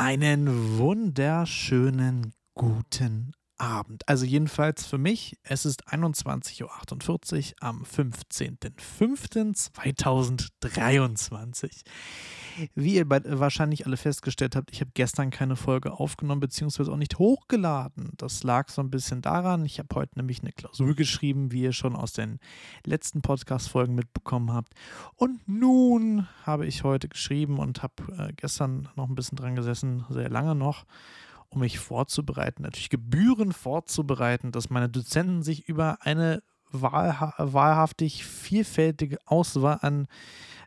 Einen wunderschönen guten Abend. Also jedenfalls für mich, es ist 21.48 Uhr am 15.05.2023. Wie ihr wahrscheinlich alle festgestellt habt, ich habe gestern keine Folge aufgenommen bzw. auch nicht hochgeladen. Das lag so ein bisschen daran. Ich habe heute nämlich eine Klausur geschrieben, wie ihr schon aus den letzten Podcast-Folgen mitbekommen habt. Und nun habe ich heute geschrieben und habe äh, gestern noch ein bisschen dran gesessen, sehr lange noch um mich vorzubereiten, natürlich Gebühren vorzubereiten, dass meine Dozenten sich über eine wahlha wahlhaftig vielfältige Auswahl an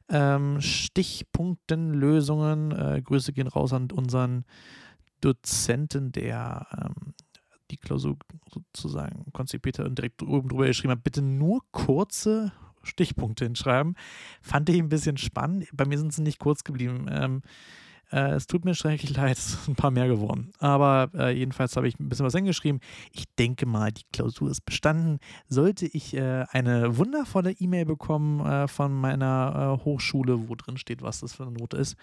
ähm, Stichpunkten, Lösungen. Äh, Grüße gehen raus an unseren Dozenten, der ähm, die Klausur sozusagen konzipiert hat und direkt oben drüber geschrieben hat, bitte nur kurze Stichpunkte hinschreiben. Fand ich ein bisschen spannend. Bei mir sind sie nicht kurz geblieben. Ähm, äh, es tut mir schrecklich leid, es sind ein paar mehr geworden. Aber äh, jedenfalls habe ich ein bisschen was hingeschrieben. Ich denke mal, die Klausur ist bestanden. Sollte ich äh, eine wundervolle E-Mail bekommen äh, von meiner äh, Hochschule, wo drin steht, was das für eine Note ist,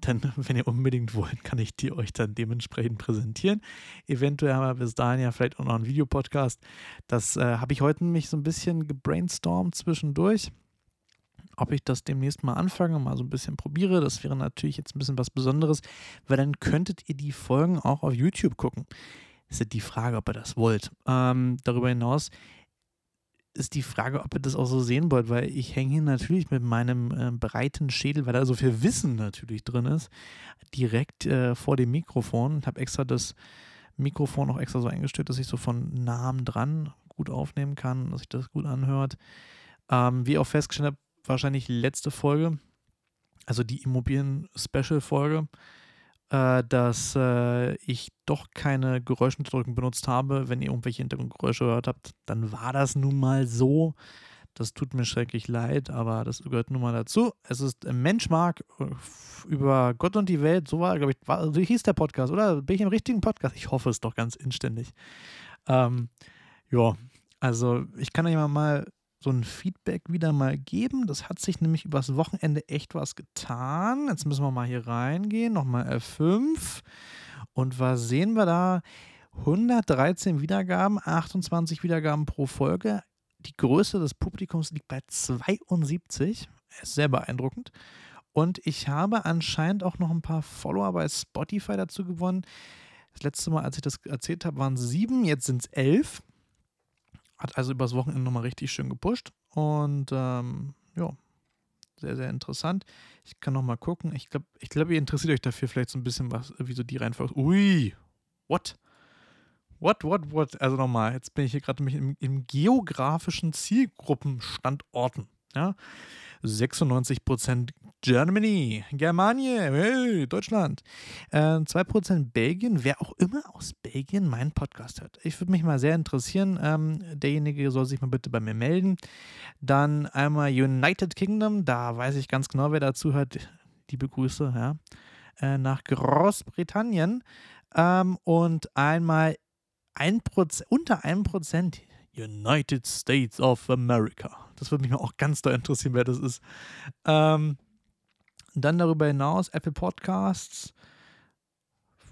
dann, wenn ihr unbedingt wollt, kann ich die euch dann dementsprechend präsentieren. Eventuell haben wir bis dahin ja vielleicht auch noch einen Videopodcast. Das äh, habe ich heute nämlich so ein bisschen gebrainstormt zwischendurch ob ich das demnächst mal anfange, mal so ein bisschen probiere. Das wäre natürlich jetzt ein bisschen was Besonderes, weil dann könntet ihr die Folgen auch auf YouTube gucken. Ist ja die Frage, ob ihr das wollt. Ähm, darüber hinaus ist die Frage, ob ihr das auch so sehen wollt, weil ich hänge hier natürlich mit meinem äh, breiten Schädel, weil da so viel Wissen natürlich drin ist, direkt äh, vor dem Mikrofon und habe extra das Mikrofon auch extra so eingestellt, dass ich so von nahem dran gut aufnehmen kann, dass sich das gut anhört. Ähm, wie auch festgestellt habe, wahrscheinlich letzte Folge, also die Immobilien-Special-Folge, äh, dass äh, ich doch keine Geräuschunterdrückung benutzt habe. Wenn ihr irgendwelche Hintergrundgeräusche gehört habt, dann war das nun mal so. Das tut mir schrecklich leid, aber das gehört nun mal dazu. Es ist Menschmark äh, über Gott und die Welt. So war, glaube ich, war, so hieß der Podcast, oder? Bin ich im richtigen Podcast? Ich hoffe es doch ganz inständig. Ähm, ja, also ich kann euch mal so ein Feedback wieder mal geben. Das hat sich nämlich übers Wochenende echt was getan. Jetzt müssen wir mal hier reingehen, nochmal F5. Und was sehen wir da? 113 Wiedergaben, 28 Wiedergaben pro Folge. Die Größe des Publikums liegt bei 72. Ist sehr beeindruckend. Und ich habe anscheinend auch noch ein paar Follower bei Spotify dazu gewonnen. Das letzte Mal, als ich das erzählt habe, waren es sieben, jetzt sind es elf. Hat also übers Wochenende nochmal richtig schön gepusht. Und ähm, ja, sehr, sehr interessant. Ich kann nochmal gucken. Ich glaube, ich glaub, ihr interessiert euch dafür vielleicht so ein bisschen was, wie so die Reihenfolge. Ui, what? What, what, what? Also nochmal, jetzt bin ich hier gerade im, im geografischen Zielgruppenstandorten. Ja, 96% Germany, Germanie, hey, Deutschland. Äh, 2% Belgien, wer auch immer aus Belgien meinen Podcast hört. Ich würde mich mal sehr interessieren. Ähm, derjenige soll sich mal bitte bei mir melden. Dann einmal United Kingdom, da weiß ich ganz genau, wer dazu hört. Liebe Grüße, ja. Äh, nach Großbritannien. Ähm, und einmal 1%, unter 1% United States of America. Das würde mich auch ganz doll interessieren, wer das ist. Ähm, dann darüber hinaus Apple Podcasts.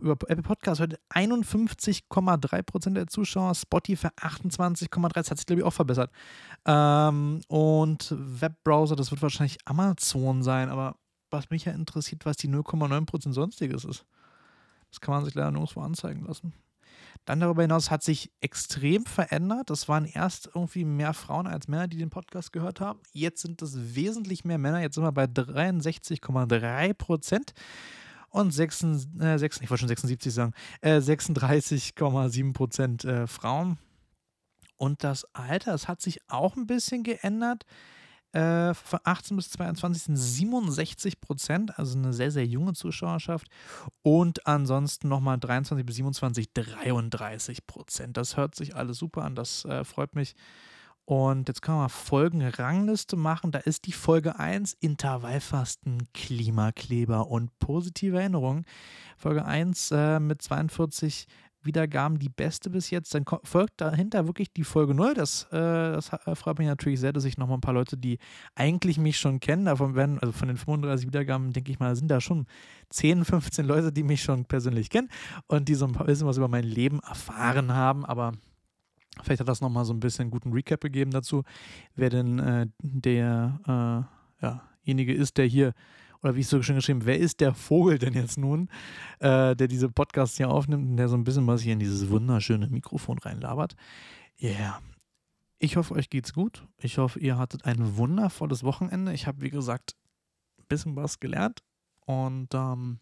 Über Apple Podcasts heute 51,3% der Zuschauer, Spotify 28,3%, das hat sich glaube ich auch verbessert. Ähm, und Webbrowser, das wird wahrscheinlich Amazon sein, aber was mich ja interessiert, was die 0,9% sonstiges ist. Das kann man sich leider nirgendwo anzeigen lassen. Dann darüber hinaus hat sich extrem verändert. Das waren erst irgendwie mehr Frauen als Männer, die den Podcast gehört haben. Jetzt sind es wesentlich mehr Männer. Jetzt sind wir bei 63,3 Prozent und 6, äh, 6, ich wollte schon 76 sagen, äh, 36,7 Prozent äh, Frauen. Und das Alter, es hat sich auch ein bisschen geändert. Äh, von 18 bis 22 sind 67 Prozent, also eine sehr, sehr junge Zuschauerschaft. Und ansonsten nochmal 23 bis 27, 33 Prozent. Das hört sich alles super an, das äh, freut mich. Und jetzt können wir mal Folgenrangliste machen. Da ist die Folge 1 Intervallfasten, Klimakleber und positive Erinnerungen. Folge 1 äh, mit 42 Wiedergaben die beste bis jetzt. Dann folgt dahinter wirklich die Folge 0. Das, äh, das äh, freut mich natürlich sehr, dass ich nochmal ein paar Leute, die eigentlich mich schon kennen, davon werden, also von den 35 Wiedergaben, denke ich mal, sind da schon 10, 15 Leute, die mich schon persönlich kennen und die so ein bisschen was über mein Leben erfahren haben. Aber vielleicht hat das nochmal so ein bisschen guten Recap gegeben dazu, wer denn äh, der, äh, ja, ist, der hier oder wie ich so schön geschrieben, wer ist der Vogel denn jetzt nun, äh, der diese Podcasts hier aufnimmt und der so ein bisschen was hier in dieses wunderschöne Mikrofon reinlabert? Ja, yeah. ich hoffe, euch geht's gut. Ich hoffe, ihr hattet ein wundervolles Wochenende. Ich habe, wie gesagt, ein bisschen was gelernt und ähm,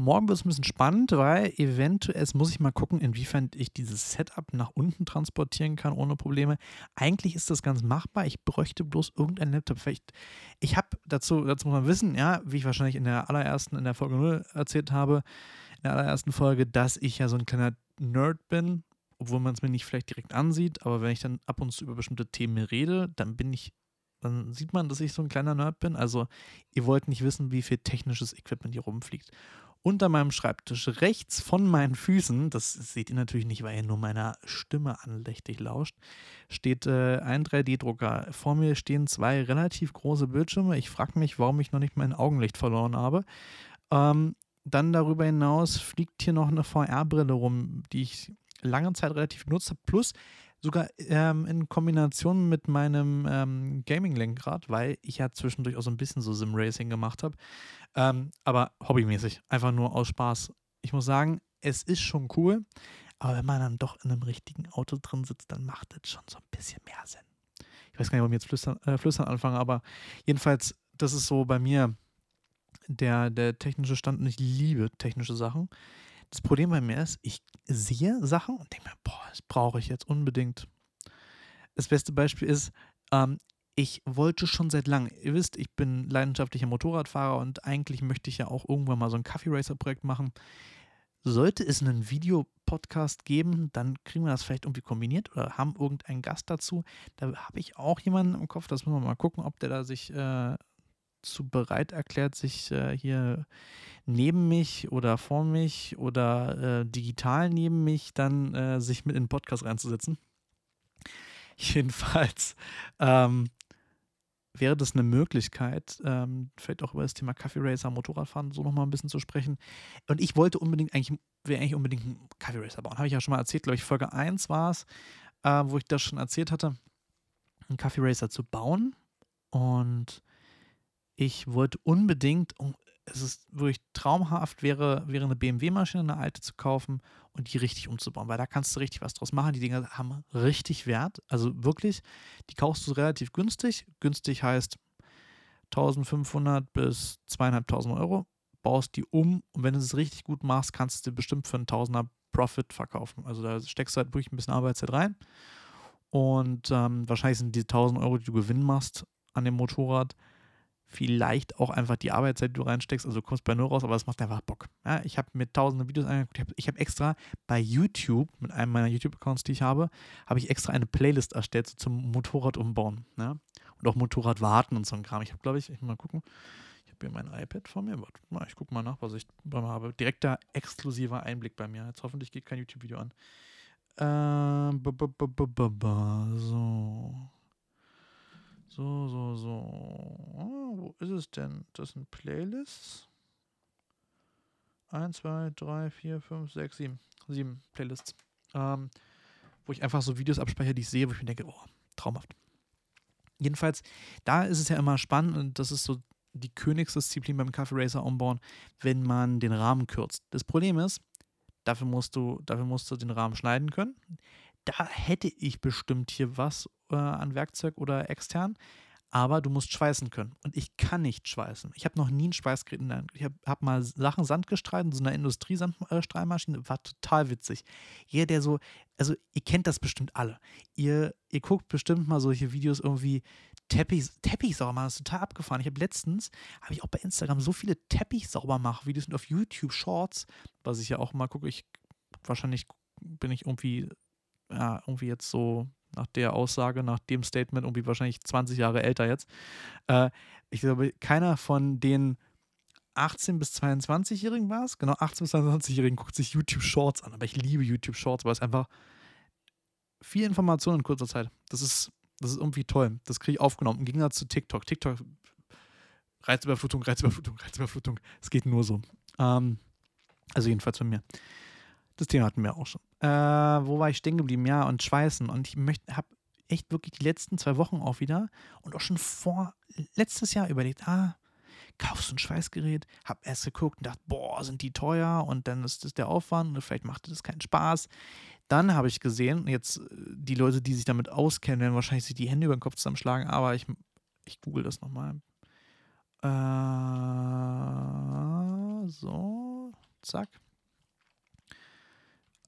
Morgen wird es ein bisschen spannend, weil eventuell muss ich mal gucken, inwiefern ich dieses Setup nach unten transportieren kann ohne Probleme. Eigentlich ist das ganz machbar. Ich bräuchte bloß irgendeinen Laptop. Vielleicht, ich habe dazu, dazu muss man wissen, ja, wie ich wahrscheinlich in der allerersten, in der Folge 0 erzählt habe, in der allerersten Folge, dass ich ja so ein kleiner Nerd bin, obwohl man es mir nicht vielleicht direkt ansieht, aber wenn ich dann ab und zu über bestimmte Themen rede, dann bin ich dann sieht man, dass ich so ein kleiner Nerd bin. Also, ihr wollt nicht wissen, wie viel technisches Equipment hier rumfliegt unter meinem Schreibtisch rechts von meinen Füßen, das seht ihr natürlich nicht, weil ihr nur meiner Stimme andächtig lauscht, steht äh, ein 3D-Drucker. Vor mir stehen zwei relativ große Bildschirme. Ich frage mich, warum ich noch nicht mein Augenlicht verloren habe. Ähm, dann darüber hinaus fliegt hier noch eine VR-Brille rum, die ich lange Zeit relativ benutzt habe. Plus sogar ähm, in Kombination mit meinem ähm, Gaming-Lenkrad, weil ich ja zwischendurch auch so ein bisschen so Sim-Racing gemacht habe. Ähm, aber hobbymäßig, einfach nur aus Spaß. Ich muss sagen, es ist schon cool, aber wenn man dann doch in einem richtigen Auto drin sitzt, dann macht das schon so ein bisschen mehr Sinn. Ich weiß gar nicht, ob ich jetzt flüstern, äh, flüstern anfange, aber jedenfalls, das ist so bei mir der, der technische Stand und ich liebe technische Sachen. Das Problem bei mir ist, ich sehe Sachen und denke mir, boah, das brauche ich jetzt unbedingt. Das beste Beispiel ist, ähm, ich wollte schon seit langem, ihr wisst, ich bin leidenschaftlicher Motorradfahrer und eigentlich möchte ich ja auch irgendwann mal so ein Coffee Racer Projekt machen. Sollte es einen Videopodcast geben, dann kriegen wir das vielleicht irgendwie kombiniert oder haben irgendeinen Gast dazu. Da habe ich auch jemanden im Kopf, das müssen wir mal gucken, ob der da sich äh, zu bereit erklärt, sich äh, hier neben mich oder vor mich oder äh, digital neben mich dann äh, sich mit in den Podcast reinzusetzen. Jedenfalls ähm, wäre das eine Möglichkeit, ähm, vielleicht auch über das Thema Kaffee Racer, Motorradfahren so nochmal ein bisschen zu sprechen. Und ich wollte unbedingt eigentlich, wäre eigentlich unbedingt einen Kaffee Racer bauen. Habe ich ja schon mal erzählt, glaube ich, Folge 1 war es, äh, wo ich das schon erzählt hatte, einen Kaffee Racer zu bauen. Und ich wollte unbedingt, es ist wirklich traumhaft, wäre, wäre eine BMW-Maschine, eine alte zu kaufen und die richtig umzubauen, weil da kannst du richtig was draus machen. Die Dinger haben richtig Wert. Also wirklich, die kaufst du relativ günstig. Günstig heißt 1500 bis 2500 Euro. Baust die um und wenn du es richtig gut machst, kannst du dir bestimmt für einen Tausender Profit verkaufen. Also da steckst du halt wirklich ein bisschen Arbeitszeit rein. Und ähm, wahrscheinlich sind die 1000 Euro, die du Gewinn machst an dem Motorrad, vielleicht auch einfach die Arbeitszeit, die du reinsteckst. Also du kommst bei Null raus, aber es macht einfach Bock. Ja, ich habe mir tausende Videos angeguckt. Ich habe hab extra bei YouTube, mit einem meiner YouTube-Accounts, die ich habe, habe ich extra eine Playlist erstellt so zum Motorrad umbauen. Ja? Und auch Motorrad warten und so ein Kram. Ich habe, glaube ich, ich mal gucken. Ich habe hier mein iPad vor mir. Warte mal, ich gucke mal nach, was ich habe. Direkter, exklusiver Einblick bei mir. Jetzt hoffentlich geht kein YouTube-Video an. Ähm, so. So, so, so. Oh, wo ist es denn? Das sind Playlists. 1, 2, 3, 4, 5, 6, 7. 7 Playlists. Ähm, wo ich einfach so Videos abspeichere, die ich sehe, wo ich mir denke, oh, traumhaft. Jedenfalls, da ist es ja immer spannend und das ist so die Königsdisziplin beim Kaffee Racer umbauen, wenn man den Rahmen kürzt. Das Problem ist, dafür musst du, dafür musst du den Rahmen schneiden können da hätte ich bestimmt hier was äh, an Werkzeug oder extern. Aber du musst schweißen können. Und ich kann nicht schweißen. Ich habe noch nie ein Schweißgerät in der Hand. Ich habe hab mal Sachen Sand gestrahlt in so einer Industriestrahlmaschine. War total witzig. Jeder, der so, also ihr kennt das bestimmt alle. Ihr, ihr guckt bestimmt mal solche Videos irgendwie Teppich, Teppich sauber machen. Das ist total abgefahren. Ich habe letztens, habe ich auch bei Instagram so viele Teppich sauber mach Videos und auf YouTube Shorts, was ich ja auch mal gucke. Ich wahrscheinlich bin ich irgendwie ja, irgendwie jetzt so nach der Aussage, nach dem Statement, irgendwie wahrscheinlich 20 Jahre älter jetzt. Äh, ich glaube, keiner von den 18- bis 22-Jährigen war es. Genau, 18- bis 22-Jährigen guckt sich YouTube Shorts an. Aber ich liebe YouTube Shorts, weil es einfach viel Information in kurzer Zeit. Das ist, das ist irgendwie toll. Das kriege ich aufgenommen. Im Gegensatz zu TikTok. TikTok, Reizüberflutung, Reizüberflutung, Reizüberflutung. Es geht nur so. Ähm, also jedenfalls bei mir. Das Thema hatten wir auch schon. Äh, wo war ich stehen geblieben? Ja, und Schweißen. Und ich möchte, habe echt wirklich die letzten zwei Wochen auch wieder und auch schon vor letztes Jahr überlegt, ah, kaufst du ein Schweißgerät? Hab erst geguckt und dachte, boah, sind die teuer und dann ist das der Aufwand und vielleicht macht das keinen Spaß. Dann habe ich gesehen, jetzt äh, die Leute, die sich damit auskennen, werden wahrscheinlich sich die Hände über den Kopf zusammenschlagen, aber ich, ich google das nochmal. Äh, so, zack.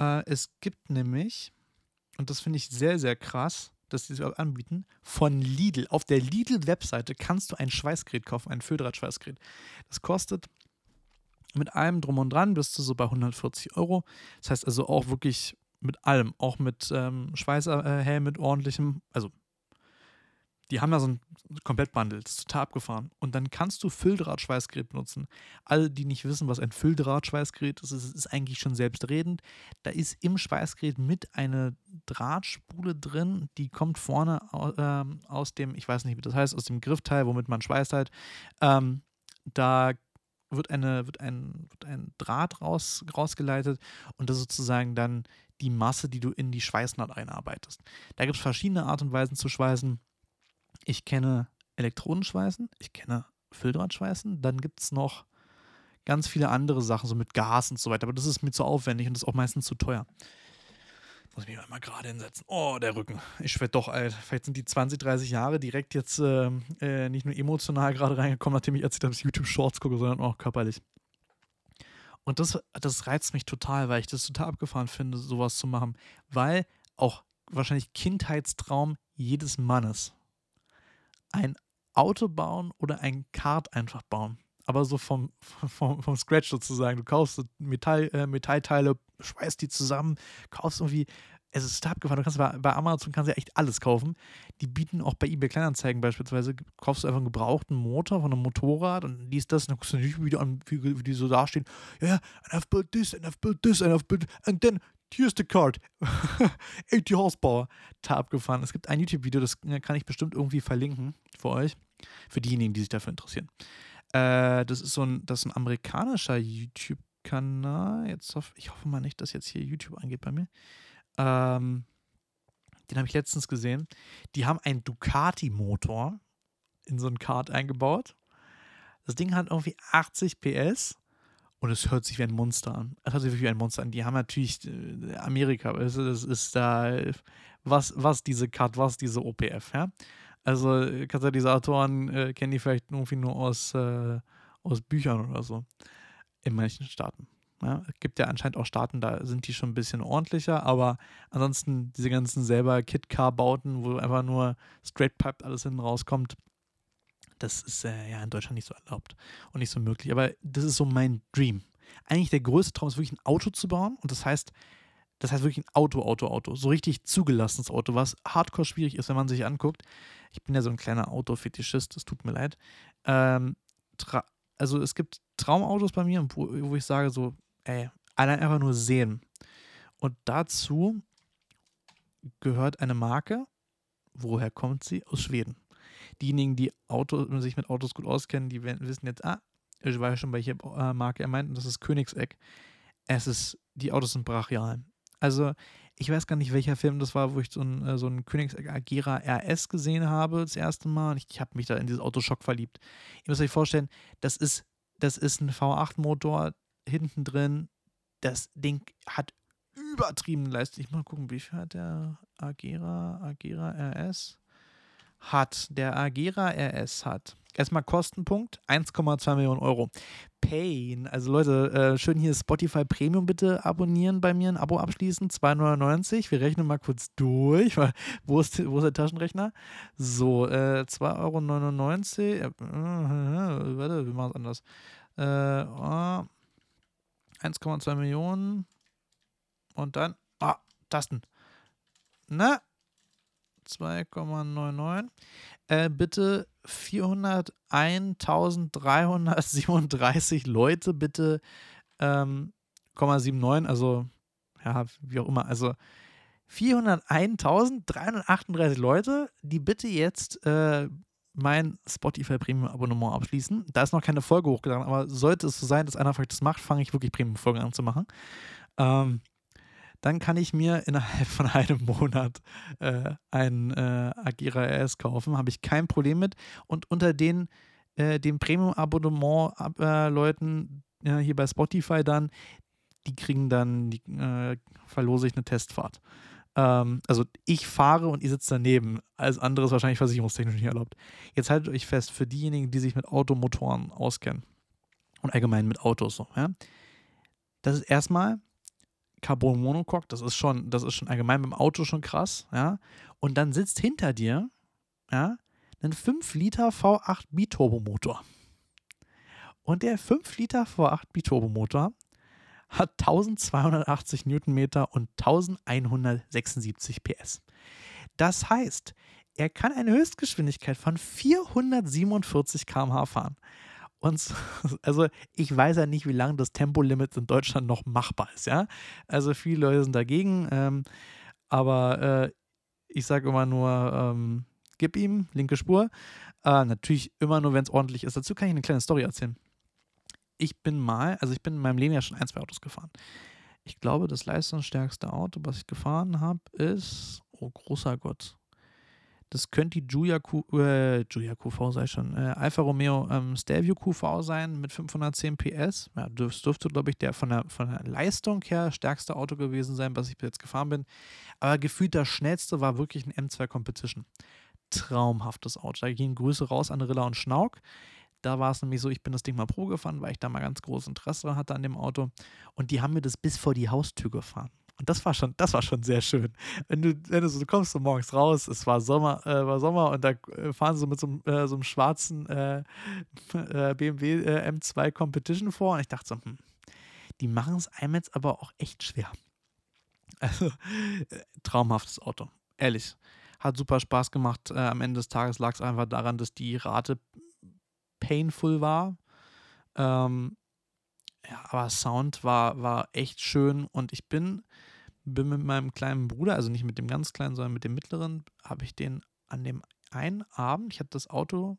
Äh, es gibt nämlich, und das finde ich sehr, sehr krass, dass sie es überhaupt anbieten, von Lidl. Auf der Lidl-Webseite kannst du ein Schweißgerät kaufen, ein Föderat-Schweißgerät. Das kostet mit allem drum und dran bist du so bei 140 Euro. Das heißt also auch wirklich mit allem, auch mit ähm, Schweißhelm, mit ordentlichem, also die haben ja so ein Komplettbundle, das ist total abgefahren. Und dann kannst du Fülldrahtschweißgerät benutzen. Alle, die nicht wissen, was ein Fülldrahtschweißgerät ist, ist, ist eigentlich schon selbstredend. Da ist im Schweißgerät mit eine Drahtspule drin, die kommt vorne äh, aus dem, ich weiß nicht, wie das heißt, aus dem Griffteil, womit man schweißt halt. Ähm, da wird, eine, wird, ein, wird ein Draht raus, rausgeleitet und das ist sozusagen dann die Masse, die du in die Schweißnaht einarbeitest. Da gibt es verschiedene Art und Weisen zu schweißen. Ich kenne Elektronenschweißen, ich kenne Fülldrahtschweißen, dann gibt es noch ganz viele andere Sachen, so mit Gas und so weiter, aber das ist mir zu aufwendig und ist auch meistens zu teuer. Muss mich mal gerade hinsetzen. Oh, der Rücken. Ich werde doch alt. Vielleicht sind die 20, 30 Jahre direkt jetzt äh, äh, nicht nur emotional gerade reingekommen, nachdem ich erzählt habe, dass ich YouTube Shorts gucke, sondern auch körperlich. Und das, das reizt mich total, weil ich das total abgefahren finde, sowas zu machen. Weil auch wahrscheinlich Kindheitstraum jedes Mannes ein Auto bauen oder ein Kart einfach bauen. Aber so vom, vom, vom Scratch sozusagen. Du kaufst Metall, äh, Metallteile, schweißt die zusammen, kaufst irgendwie. Es ist abgefahren. Du kannst bei, bei Amazon kannst ja echt alles kaufen. Die bieten auch bei eBay Kleinanzeigen beispielsweise, kaufst du einfach einen gebrauchten Motor von einem Motorrad und liest das und dann guckst du nicht wieder an, wie, wie die so dastehen. Ja, yeah, and I've built this, and I've built this, and I've built, and then here's the card. 80 Horsepower. Tab abgefahren. Es gibt ein YouTube-Video, das äh, kann ich bestimmt irgendwie verlinken für euch. Für diejenigen, die sich dafür interessieren. Äh, das ist so ein, das ist ein amerikanischer YouTube-Kanal. Hoff, ich hoffe mal nicht, dass jetzt hier YouTube angeht bei mir. Ähm, den habe ich letztens gesehen. Die haben einen Ducati-Motor in so ein Kart eingebaut. Das Ding hat irgendwie 80 PS und es hört sich wie ein Monster an. Es hört sich wie ein Monster an. Die haben natürlich äh, Amerika, das ist da, was, was diese Cut, was diese OPF, ja. Also Katalysatoren äh, kennen die vielleicht irgendwie nur aus, äh, aus Büchern oder so. In manchen Staaten. Ja, es gibt ja anscheinend auch Staaten, da sind die schon ein bisschen ordentlicher, aber ansonsten diese ganzen selber Kit-Car-Bauten, wo einfach nur straight piped alles hinten rauskommt, das ist äh, ja in Deutschland nicht so erlaubt und nicht so möglich. Aber das ist so mein Dream. Eigentlich der größte Traum ist wirklich ein Auto zu bauen und das heißt, das heißt wirklich ein Auto, Auto, Auto. So richtig zugelassenes Auto, was hardcore schwierig ist, wenn man sich anguckt. Ich bin ja so ein kleiner Autofetischist, das tut mir leid. Ähm, also es gibt Traumautos bei mir, wo, wo ich sage so, ey, allein einfach nur sehen. Und dazu gehört eine Marke. Woher kommt sie? Aus Schweden diejenigen, die Auto, sich mit Autos gut auskennen, die wissen jetzt, ah, ich weiß schon, welche äh, Marke er meint, und das ist Königseck. Es ist, die Autos sind brachial. Also, ich weiß gar nicht, welcher Film das war, wo ich so einen, äh, so einen Königseck Agera RS gesehen habe, das erste Mal. Ich, habe mich da in dieses Autoschock verliebt. Ihr müsst euch vorstellen, das ist, das ist ein V8-Motor hinten drin. Das Ding hat übertrieben Leistung. Ich mal gucken, wie viel hat der Agera, Agera RS? Hat, der Agera RS hat, erstmal Kostenpunkt 1,2 Millionen Euro. Pain, also Leute, äh, schön hier Spotify Premium bitte abonnieren bei mir, ein Abo abschließen, 2,99. Wir rechnen mal kurz durch, weil wo ist, wo ist der Taschenrechner? So, äh, 2,99 Euro. Äh, warte, wir machen es anders. Äh, oh, 1,2 Millionen und dann, ah, Tasten. Na, 2,99. Äh, bitte 401.337 Leute, bitte ähm, 0,79, also ja, wie auch immer, also 401.338 Leute, die bitte jetzt äh, mein Spotify Premium Abonnement abschließen. Da ist noch keine Folge hochgeladen, aber sollte es so sein, dass einer vielleicht das macht, fange ich wirklich Premium Folgen an zu machen. Ähm, dann kann ich mir innerhalb von einem Monat äh, ein äh, Agira RS kaufen. Habe ich kein Problem mit. Und unter den äh, dem Premium-Abonnement-Leuten äh, hier bei Spotify dann, die kriegen dann, die, äh, verlose ich eine Testfahrt. Ähm, also ich fahre und ihr sitzt daneben. Alles andere ist wahrscheinlich versicherungstechnisch nicht erlaubt. Jetzt haltet euch fest, für diejenigen, die sich mit Automotoren auskennen und allgemein mit Autos so, ja. Das ist erstmal Carbon Monocoque, das ist schon, das ist schon allgemein beim Auto schon krass, ja. Und dann sitzt hinter dir, ja, ein 5 Liter V8 Biturbomotor. Und der 5 Liter V8 Biturbomotor hat 1280 Newtonmeter und 1176 PS. Das heißt, er kann eine Höchstgeschwindigkeit von 447 km/h fahren. Und also ich weiß ja nicht, wie lange das Tempolimit in Deutschland noch machbar ist, ja. Also viele Leute sind dagegen, ähm, aber äh, ich sage immer nur, ähm, gib ihm, linke Spur. Äh, natürlich immer nur, wenn es ordentlich ist. Dazu kann ich eine kleine Story erzählen. Ich bin mal, also ich bin in meinem Leben ja schon ein, zwei Autos gefahren. Ich glaube, das leistungsstärkste Auto, was ich gefahren habe, ist, oh großer Gott, das könnte die Giulia, Q, äh, Giulia QV sei schon, äh, Alfa Romeo ähm, Stelvio QV sein mit 510 PS. Ja, das dürfte, glaube ich, der von, der von der Leistung her stärkste Auto gewesen sein, was ich bis jetzt gefahren bin. Aber gefühlt das schnellste war wirklich ein M2 Competition. Traumhaftes Auto. Da gehen Grüße raus an Rilla und Schnauk. Da war es nämlich so, ich bin das Ding mal Pro gefahren, weil ich da mal ganz großes Interesse dran hatte an dem Auto. Und die haben mir das bis vor die Haustür gefahren. Und das war schon, das war schon sehr schön. Wenn du, wenn du so, du kommst so morgens raus, es war Sommer, äh, war Sommer und da äh, fahren sie mit so, äh, so einem schwarzen äh, äh BMW äh, M2 Competition vor und ich dachte so, hm, die machen es einem jetzt aber auch echt schwer. Also, traumhaftes Auto. Ehrlich. Hat super Spaß gemacht. am Ende des Tages lag es einfach daran, dass die Rate painful war. Ähm, ja, aber Sound war, war echt schön und ich bin bin mit meinem kleinen Bruder, also nicht mit dem ganz kleinen, sondern mit dem mittleren, habe ich den an dem einen Abend, ich hatte das Auto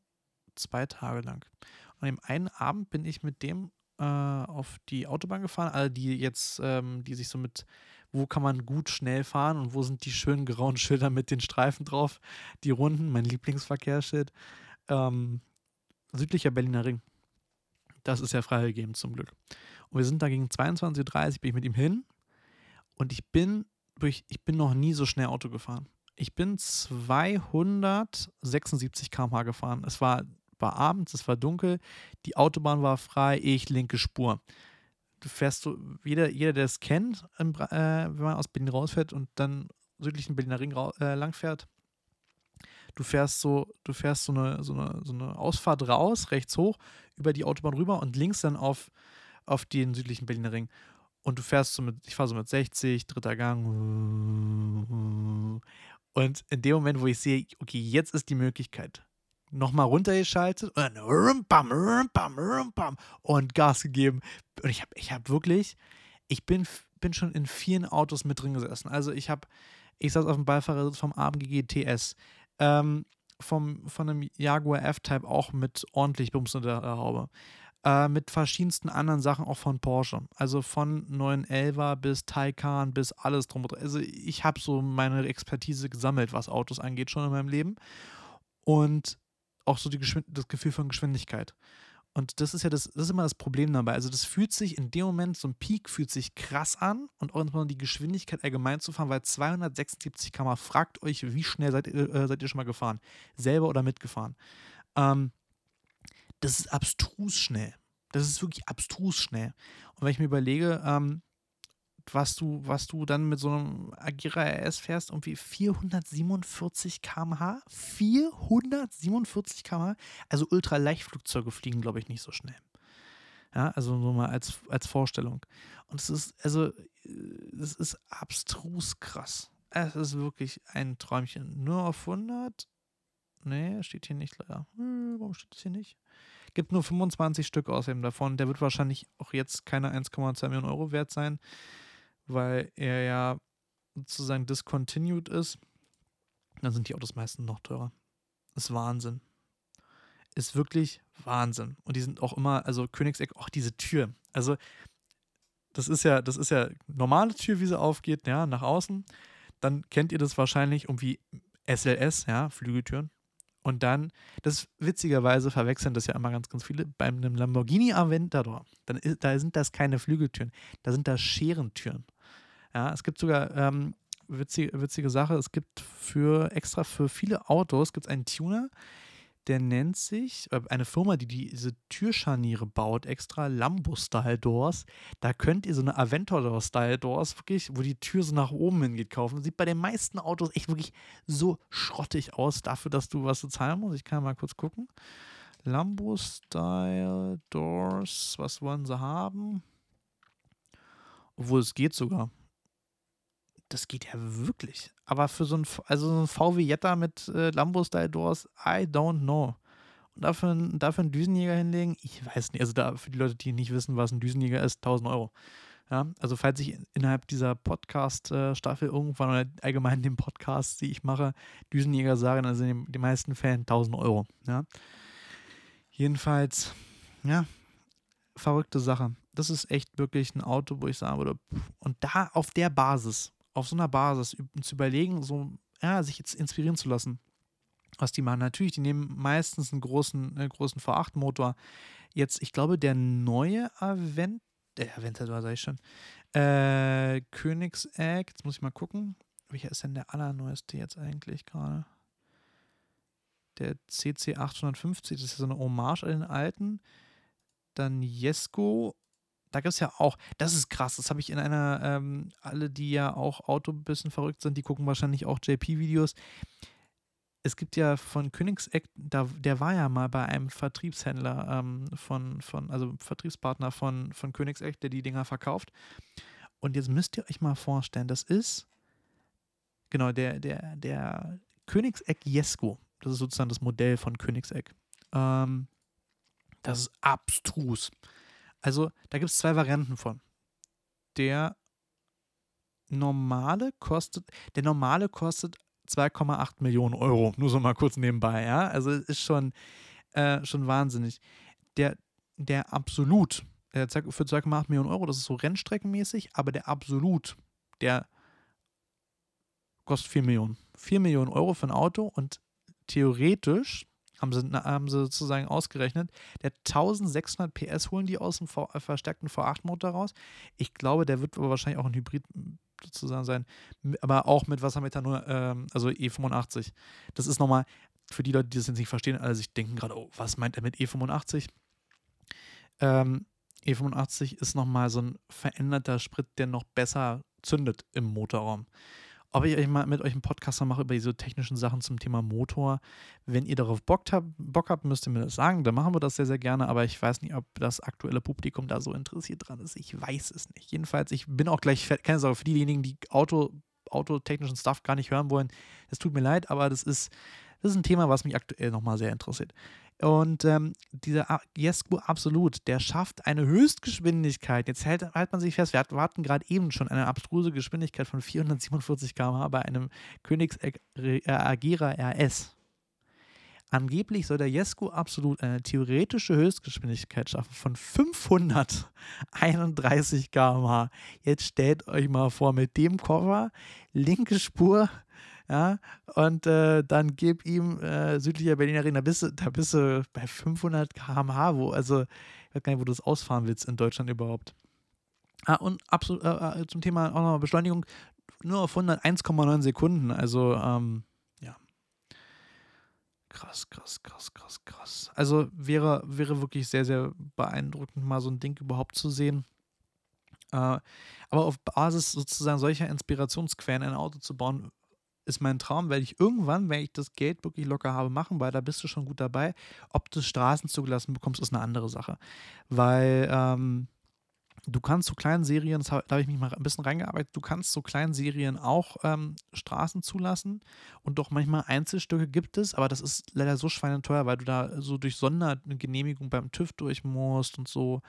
zwei Tage lang. An dem einen Abend bin ich mit dem äh, auf die Autobahn gefahren, alle die jetzt, ähm, die sich so mit, wo kann man gut schnell fahren und wo sind die schönen grauen Schilder mit den Streifen drauf, die Runden, mein Lieblingsverkehrsschild. Ähm, südlicher Berliner Ring. Das ist ja freigegeben zum Glück. Und wir sind da gegen 22.30 Uhr, bin ich mit ihm hin und ich bin durch, ich bin noch nie so schnell Auto gefahren. Ich bin 276 km/h gefahren. Es war, war abends, es war dunkel, die Autobahn war frei, ich linke Spur. Du fährst so, jeder, jeder der es kennt, äh, wenn man aus Berlin rausfährt und dann südlichen Berliner Ring äh, langfährt, du fährst so, du fährst so eine, so, eine, so eine Ausfahrt raus, rechts hoch, über die Autobahn rüber und links dann auf, auf den südlichen Berliner Ring und du fährst so mit, ich fahre so mit 60, dritter Gang. Und in dem Moment, wo ich sehe, okay, jetzt ist die Möglichkeit, nochmal runtergeschaltet und dann und Gas gegeben. Und ich habe ich hab wirklich, ich bin, bin schon in vielen Autos mit drin gesessen. Also ich habe, ich saß auf dem Beifahrersitz vom AMG GTS, ähm, vom, von einem Jaguar F-Type auch mit ordentlich Bums unter der Haube äh, mit verschiedensten anderen Sachen auch von Porsche. Also von 911er bis Taycan bis alles drum. Also ich habe so meine Expertise gesammelt, was Autos angeht, schon in meinem Leben. Und auch so das Gefühl von Geschwindigkeit. Und das ist ja das, das ist immer das Problem dabei. Also das fühlt sich in dem Moment, so ein Peak fühlt sich krass an und auch die Geschwindigkeit allgemein zu fahren, weil 276 km fragt euch, wie schnell seid, äh, seid ihr schon mal gefahren? Selber oder mitgefahren? Ähm, das ist abstrus schnell. Das ist wirklich abstrus schnell. Und wenn ich mir überlege, ähm, was du, was du dann mit so einem Agira RS fährst, irgendwie 447 km/h. 447 km/h. Also Ultraleichtflugzeuge fliegen, glaube ich, nicht so schnell. Ja, also nur mal als, als Vorstellung. Und es ist, also, es ist abstrus krass. Es ist wirklich ein Träumchen. Nur auf 100? Nee, steht hier nicht leider. Hm, warum steht das hier nicht? Gibt nur 25 Stück außerdem davon. Der wird wahrscheinlich auch jetzt keine 1,2 Millionen Euro wert sein, weil er ja sozusagen discontinued ist. Dann sind die Autos meistens noch teurer. Ist Wahnsinn. Ist wirklich Wahnsinn. Und die sind auch immer, also Königseck, auch diese Tür. Also, das ist ja, das ist ja normale Tür, wie sie aufgeht, ja, nach außen. Dann kennt ihr das wahrscheinlich irgendwie SLS, ja, Flügeltüren. Und dann, das witzigerweise verwechseln das ja immer ganz, ganz viele, bei einem Lamborghini Aventador, dann da sind das keine Flügeltüren, da sind das Scherentüren. Ja, es gibt sogar, ähm, witzige, witzige Sache, es gibt für extra für viele Autos gibt es einen Tuner, der nennt sich, äh, eine Firma, die diese Türscharniere baut, extra Lambo-Style-Doors. Da könnt ihr so eine Aventador-Style-Doors wirklich, wo die Tür so nach oben hingeht, kaufen. Sieht bei den meisten Autos echt wirklich so schrottig aus, dafür, dass du was zu zahlen musst. Ich kann mal kurz gucken. Lambo-Style-Doors, was wollen sie haben? Obwohl es geht sogar das geht ja wirklich. Aber für so ein, also so ein VW Jetta mit äh, Lambo-Style-Doors, I don't know. Und dafür, dafür einen Düsenjäger hinlegen, ich weiß nicht. Also da für die Leute, die nicht wissen, was ein Düsenjäger ist, 1000 Euro. Ja, also falls ich innerhalb dieser Podcast-Staffel irgendwann oder allgemein in dem Podcast, die ich mache, Düsenjäger sage, dann sind in den meisten Fällen 1000 Euro. Ja. Jedenfalls, ja, verrückte Sache. Das ist echt wirklich ein Auto, wo ich sagen würde, und da auf der Basis, auf so einer Basis zu überlegen, so, ja, sich jetzt inspirieren zu lassen, was die machen. Natürlich, die nehmen meistens einen großen, einen großen V8-Motor. Jetzt, ich glaube, der neue Avent, äh, Aventador, sag ich schon, äh, Königsegg, jetzt muss ich mal gucken, welcher ist denn der allerneueste jetzt eigentlich gerade? Der CC 850, das ist so eine Hommage an den alten. Dann Jesko da gibt es ja auch, das ist krass, das habe ich in einer, ähm, alle, die ja auch Auto ein bisschen verrückt sind, die gucken wahrscheinlich auch JP-Videos. Es gibt ja von Königseck, da, der war ja mal bei einem Vertriebshändler ähm, von, von, also Vertriebspartner von, von Königseck, der die Dinger verkauft. Und jetzt müsst ihr euch mal vorstellen, das ist, genau, der, der, der Königseck Jesko. Das ist sozusagen das Modell von Königseck. Ähm, das ist abstrus. Also da gibt es zwei Varianten von. Der normale kostet, der normale kostet 2,8 Millionen Euro. Nur so mal kurz nebenbei, ja. Also ist schon, äh, schon wahnsinnig. Der, der Absolut, der für 2,8 Millionen Euro, das ist so rennstreckenmäßig, aber der Absolut, der kostet 4 Millionen. 4 Millionen Euro für ein Auto und theoretisch haben sie, haben sie sozusagen ausgerechnet. Der 1600 PS holen die aus dem v, äh, verstärkten V8-Motor raus. Ich glaube, der wird aber wahrscheinlich auch ein Hybrid sozusagen sein, aber auch mit Wassermethanol, ähm, also E85. Das ist nochmal, für die Leute, die das jetzt nicht verstehen, alle sich denken gerade, oh, was meint er mit E85? Ähm, E85 ist nochmal so ein veränderter Sprit, der noch besser zündet im Motorraum ob ich mal mit euch einen Podcast mache über diese technischen Sachen zum Thema Motor. Wenn ihr darauf Bock habt, Bock habt, müsst ihr mir das sagen. Dann machen wir das sehr, sehr gerne. Aber ich weiß nicht, ob das aktuelle Publikum da so interessiert dran ist. Ich weiß es nicht. Jedenfalls, ich bin auch gleich, keine Sorge, für diejenigen, die Auto, autotechnischen Stuff gar nicht hören wollen. Es tut mir leid, aber das ist, das ist ein Thema, was mich aktuell nochmal sehr interessiert. Und ähm, dieser Jesko Absolut, der schafft eine Höchstgeschwindigkeit. Jetzt hält, hält man sich fest, wir hatten gerade eben schon eine abstruse Geschwindigkeit von 447 km/h bei einem Königsegg äh, Agera RS. Angeblich soll der Jesko Absolut eine theoretische Höchstgeschwindigkeit schaffen von 531 km/h. Jetzt stellt euch mal vor, mit dem Koffer, linke Spur, ja, und äh, dann gib ihm äh, südlicher Berliner Ring, da bist, du, da bist du bei 500 km/h, wo, also, ich weiß gar nicht, wo du das ausfahren willst in Deutschland überhaupt. Ah, und absolut, äh, äh zum Thema auch nochmal Beschleunigung, nur auf 101,9 Sekunden, also, ähm, ja. Krass, krass, krass, krass, krass. Also wäre, wäre wirklich sehr, sehr beeindruckend, mal so ein Ding überhaupt zu sehen. Äh, aber auf Basis sozusagen solcher Inspirationsquellen ein Auto zu bauen, ist mein Traum, werde ich irgendwann, wenn ich das Geld wirklich locker habe, machen, weil da bist du schon gut dabei. Ob du Straßen zugelassen bekommst, ist eine andere Sache. Weil, ähm, Du kannst so kleinen Serien, da habe ich mich mal ein bisschen reingearbeitet, du kannst so kleinen Serien auch ähm, Straßen zulassen und doch manchmal Einzelstücke gibt es, aber das ist leider so schweineteuer, weil du da so durch Sondergenehmigung beim TÜV durch musst und so.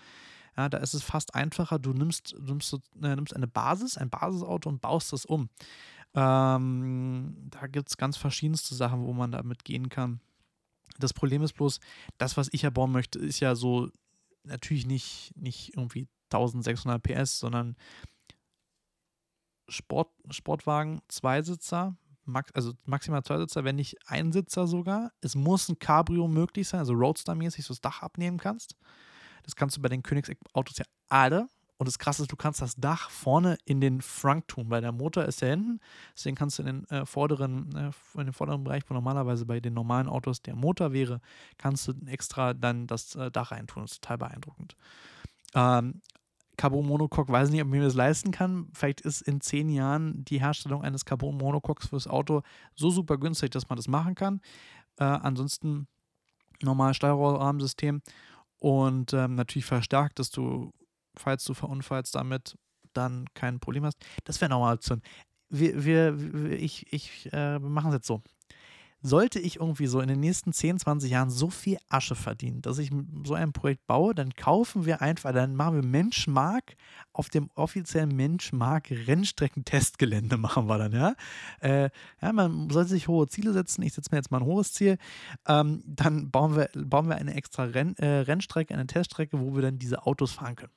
Ja, da ist es fast einfacher, du nimmst, du nimmst, äh, nimmst eine Basis, ein Basisauto und baust das um. Ähm, da gibt es ganz verschiedenste Sachen, wo man damit gehen kann. Das Problem ist bloß, das, was ich ja bauen möchte, ist ja so natürlich nicht, nicht irgendwie 1600 PS, sondern Sport, Sportwagen, Zweisitzer, max, also maximal Zweisitzer, wenn nicht Einsitzer sogar. Es muss ein Cabrio möglich sein, also Roadster-mäßig, so das Dach abnehmen kannst. Das kannst du bei den Königsautos ja alle. Und das Krasse ist, du kannst das Dach vorne in den Frunk tun, weil der Motor ist ja hinten. Deswegen kannst du in den, äh, vorderen, äh, in den vorderen Bereich, wo normalerweise bei den normalen Autos der Motor wäre, kannst du extra dann das äh, Dach reintun. Das ist total beeindruckend. Ähm, Carbon Monocoque, weiß nicht, ob ich mir das leisten kann. Vielleicht ist in zehn Jahren die Herstellung eines Carbon Monocoques fürs Auto so super günstig, dass man das machen kann. Äh, ansonsten normal Steuerrahmensystem und ähm, natürlich verstärkt, dass du, falls du verunfallst damit, dann kein Problem hast. Das wäre nochmal Option. Wir, wir, ich, ich, äh, machen es jetzt so sollte ich irgendwie so in den nächsten 10, 20 Jahren so viel Asche verdienen, dass ich so ein Projekt baue, dann kaufen wir einfach, dann machen wir Menschmark auf dem offiziellen Menschmark Rennstrecken-Testgelände machen wir dann, ja. Äh, ja, man sollte sich hohe Ziele setzen. Ich setze mir jetzt mal ein hohes Ziel. Ähm, dann bauen wir, bauen wir eine extra Renn, äh, Rennstrecke, eine Teststrecke, wo wir dann diese Autos fahren können.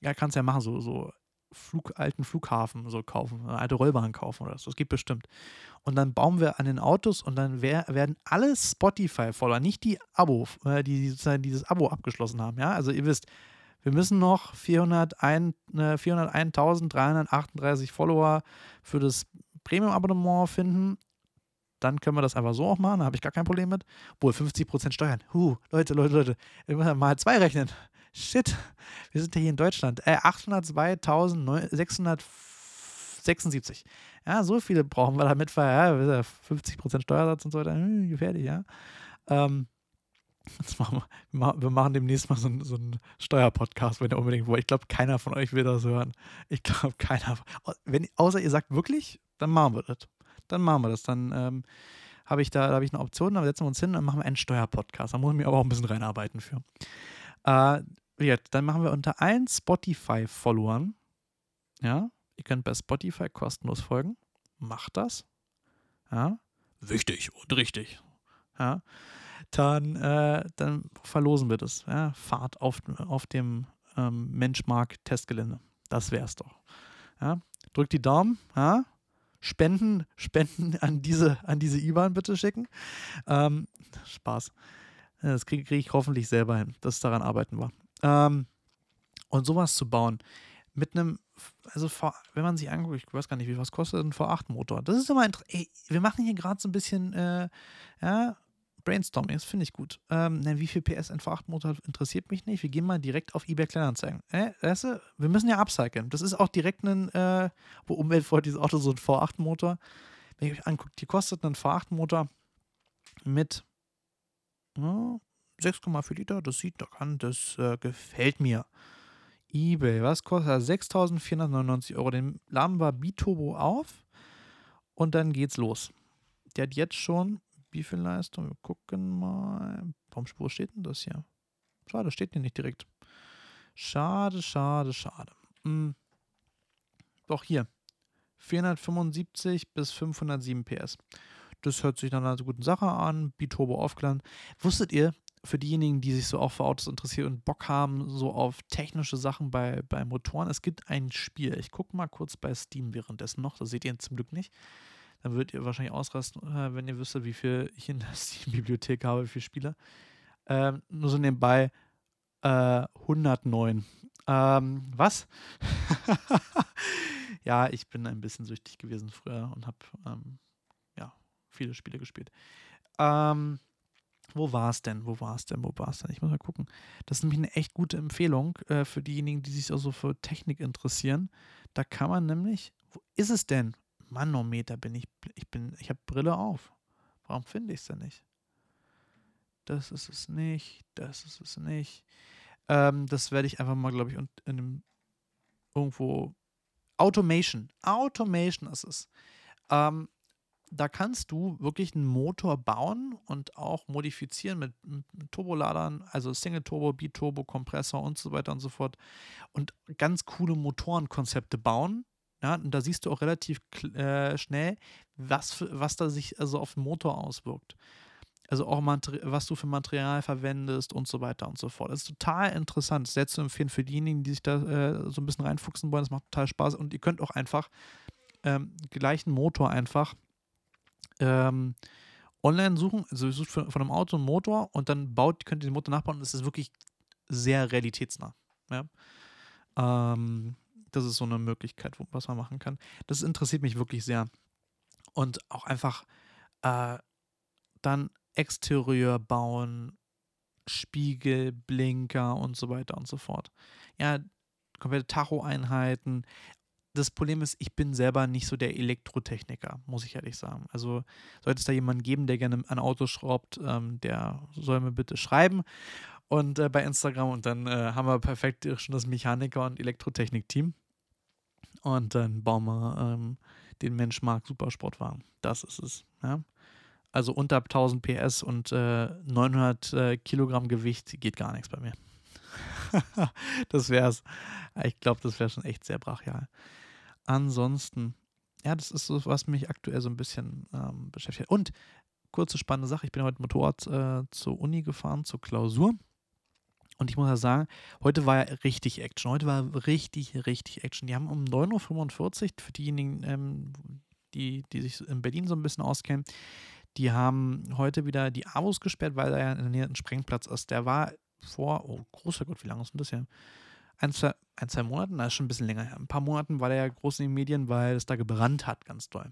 Ja, kannst ja machen, so, so Flug, alten Flughafen so kaufen, eine alte Rollbahn kaufen oder so. Das geht bestimmt. Und dann bauen wir an den Autos und dann wär, werden alle Spotify-Follower, nicht die Abo, äh, die sozusagen dieses Abo abgeschlossen haben. Ja, also ihr wisst, wir müssen noch 401, äh, 401.338 Follower für das Premium-Abonnement finden. Dann können wir das einfach so auch machen, da habe ich gar kein Problem mit. Wohl 50% Steuern. Huh, Leute, Leute, Leute, mal zwei rechnen. Shit, wir sind ja hier in Deutschland. Äh, 802.676. Ja, so viele brauchen wir damit, weil ja, 50% Steuersatz und so weiter. Hm, gefährlich, ja. Ähm, machen wir, wir, machen demnächst mal so, einen, so einen Steuerpodcast, wenn ihr unbedingt wollt. Ich glaube, keiner von euch will das hören. Ich glaube, keiner. Wenn, außer ihr sagt wirklich, dann machen wir das. Dann machen wir das. Dann ähm, habe ich da, da habe ich eine Option, dann setzen wir uns hin und machen wir einen Steuerpodcast. Da muss ich mir aber auch ein bisschen reinarbeiten für. Äh, jetzt, dann machen wir unter allen Spotify-Followern, ja, ihr könnt bei Spotify kostenlos folgen. Macht das. Ja. Wichtig und richtig. Ja. Dann, äh, dann verlosen wir das. Ja. Fahrt auf, auf dem ähm, Menschmark-Testgelände. Das wär's doch. Ja. Drückt die Daumen. Ja. Spenden, Spenden an diese, an diese IBAN bitte schicken. Ähm, Spaß. Das kriege krieg ich hoffentlich selber hin. Das daran arbeiten wir. Ähm, und sowas zu bauen mit einem, also v, wenn man sich anguckt, ich weiß gar nicht, wie was kostet ein V8-Motor. Das ist immer interessant. Wir machen hier gerade so ein bisschen, äh, ja, Brainstorming, das finde ich gut. Ähm, wie viel PS ein V8-Motor interessiert mich nicht. Wir gehen mal direkt auf eBay Kleinanzeigen. Äh, weißt du, wir müssen ja upcyclen. Das ist auch direkt ein, äh, wo umweltfreundliches Auto, so ein V8-Motor. Wenn ihr euch anguckt, die kostet ein V8-Motor mit ja, 6,4 Liter, das sieht doch an, das äh, gefällt mir. eBay, was kostet er? 6.499 Euro. Den laden wir Biturbo auf und dann geht's los. Der hat jetzt schon, wie viel Leistung? Wir gucken mal. Warum Spur steht denn das hier? Schade, steht hier nicht direkt. Schade, schade, schade. Hm. Doch hier. 475 bis 507 PS. Das hört sich nach einer guten Sache an. Biturbo aufgeladen. Wusstet ihr, für diejenigen, die sich so auch für Autos interessieren und Bock haben, so auf technische Sachen bei, bei Motoren, es gibt ein Spiel. Ich gucke mal kurz bei Steam währenddessen noch. Das seht ihr zum Glück nicht. Dann würdet ihr wahrscheinlich ausrasten, äh, wenn ihr wüsstet, wie viel ich in der Steam-Bibliothek habe, wie viele Spiele. Ähm, nur so nebenbei äh, 109. Ähm, was? ja, ich bin ein bisschen süchtig gewesen früher und habe ähm, ja, viele Spiele gespielt. Ähm, wo war es denn? Wo war es denn? Wo war es denn? Ich muss mal gucken. Das ist nämlich eine echt gute Empfehlung äh, für diejenigen, die sich auch so für Technik interessieren. Da kann man nämlich, wo ist es denn? Manometer bin ich, ich bin, ich habe Brille auf. Warum finde ich es denn nicht? Das ist es nicht, das ist es nicht. Ähm, das werde ich einfach mal, glaube ich, in dem irgendwo Automation. Automation ist es. Ähm, da kannst du wirklich einen Motor bauen und auch modifizieren mit, mit Turboladern, also Single Turbo, Biturbo, Kompressor und so weiter und so fort. Und ganz coole Motorenkonzepte bauen. Ja, und da siehst du auch relativ äh, schnell, was, was da sich also auf den Motor auswirkt. Also auch was du für Material verwendest und so weiter und so fort. Das ist total interessant. Das ist sehr zu empfehlen für diejenigen, die sich da äh, so ein bisschen reinfuchsen wollen. Das macht total Spaß. Und ihr könnt auch einfach ähm, gleichen Motor einfach ähm, online suchen. Also ihr sucht von, einem Auto einen Motor und dann baut, könnt ihr den Motor nachbauen und es ist wirklich sehr realitätsnah. Ja? Ähm, das ist so eine Möglichkeit, wo, was man machen kann. Das interessiert mich wirklich sehr. Und auch einfach äh, dann Exterieur bauen, Spiegel, Blinker und so weiter und so fort. Ja, komplette Tacho-Einheiten. Das Problem ist, ich bin selber nicht so der Elektrotechniker, muss ich ehrlich sagen. Also sollte es da jemanden geben, der gerne ein Auto schraubt, ähm, der soll mir bitte schreiben und äh, bei Instagram und dann äh, haben wir perfekt schon das Mechaniker- und Elektrotechnik-Team. Und dann bauen wir ähm, den Mensch mag Supersportwagen. Das ist es. Ja? Also unter 1000 PS und äh, 900 äh, Kilogramm Gewicht geht gar nichts bei mir. das wär's. Ich glaube, das wäre schon echt sehr brachial. Ansonsten, ja, das ist so, was mich aktuell so ein bisschen ähm, beschäftigt. Und kurze spannende Sache: Ich bin heute Motorrad äh, zur Uni gefahren, zur Klausur. Und ich muss ja sagen, heute war ja richtig Action. Heute war richtig, richtig Action. Die haben um 9.45 Uhr, für diejenigen, ähm, die, die sich in Berlin so ein bisschen auskennen, die haben heute wieder die Avos gesperrt, weil da ja in der Nähe ein Sprengplatz ist. Der war vor, oh großer Gott, wie lange ist denn das hier? Ein zwei, ein, zwei Monaten, das ist schon ein bisschen länger her. Ein paar Monaten war der ja groß in den Medien, weil es da gebrannt hat, ganz doll.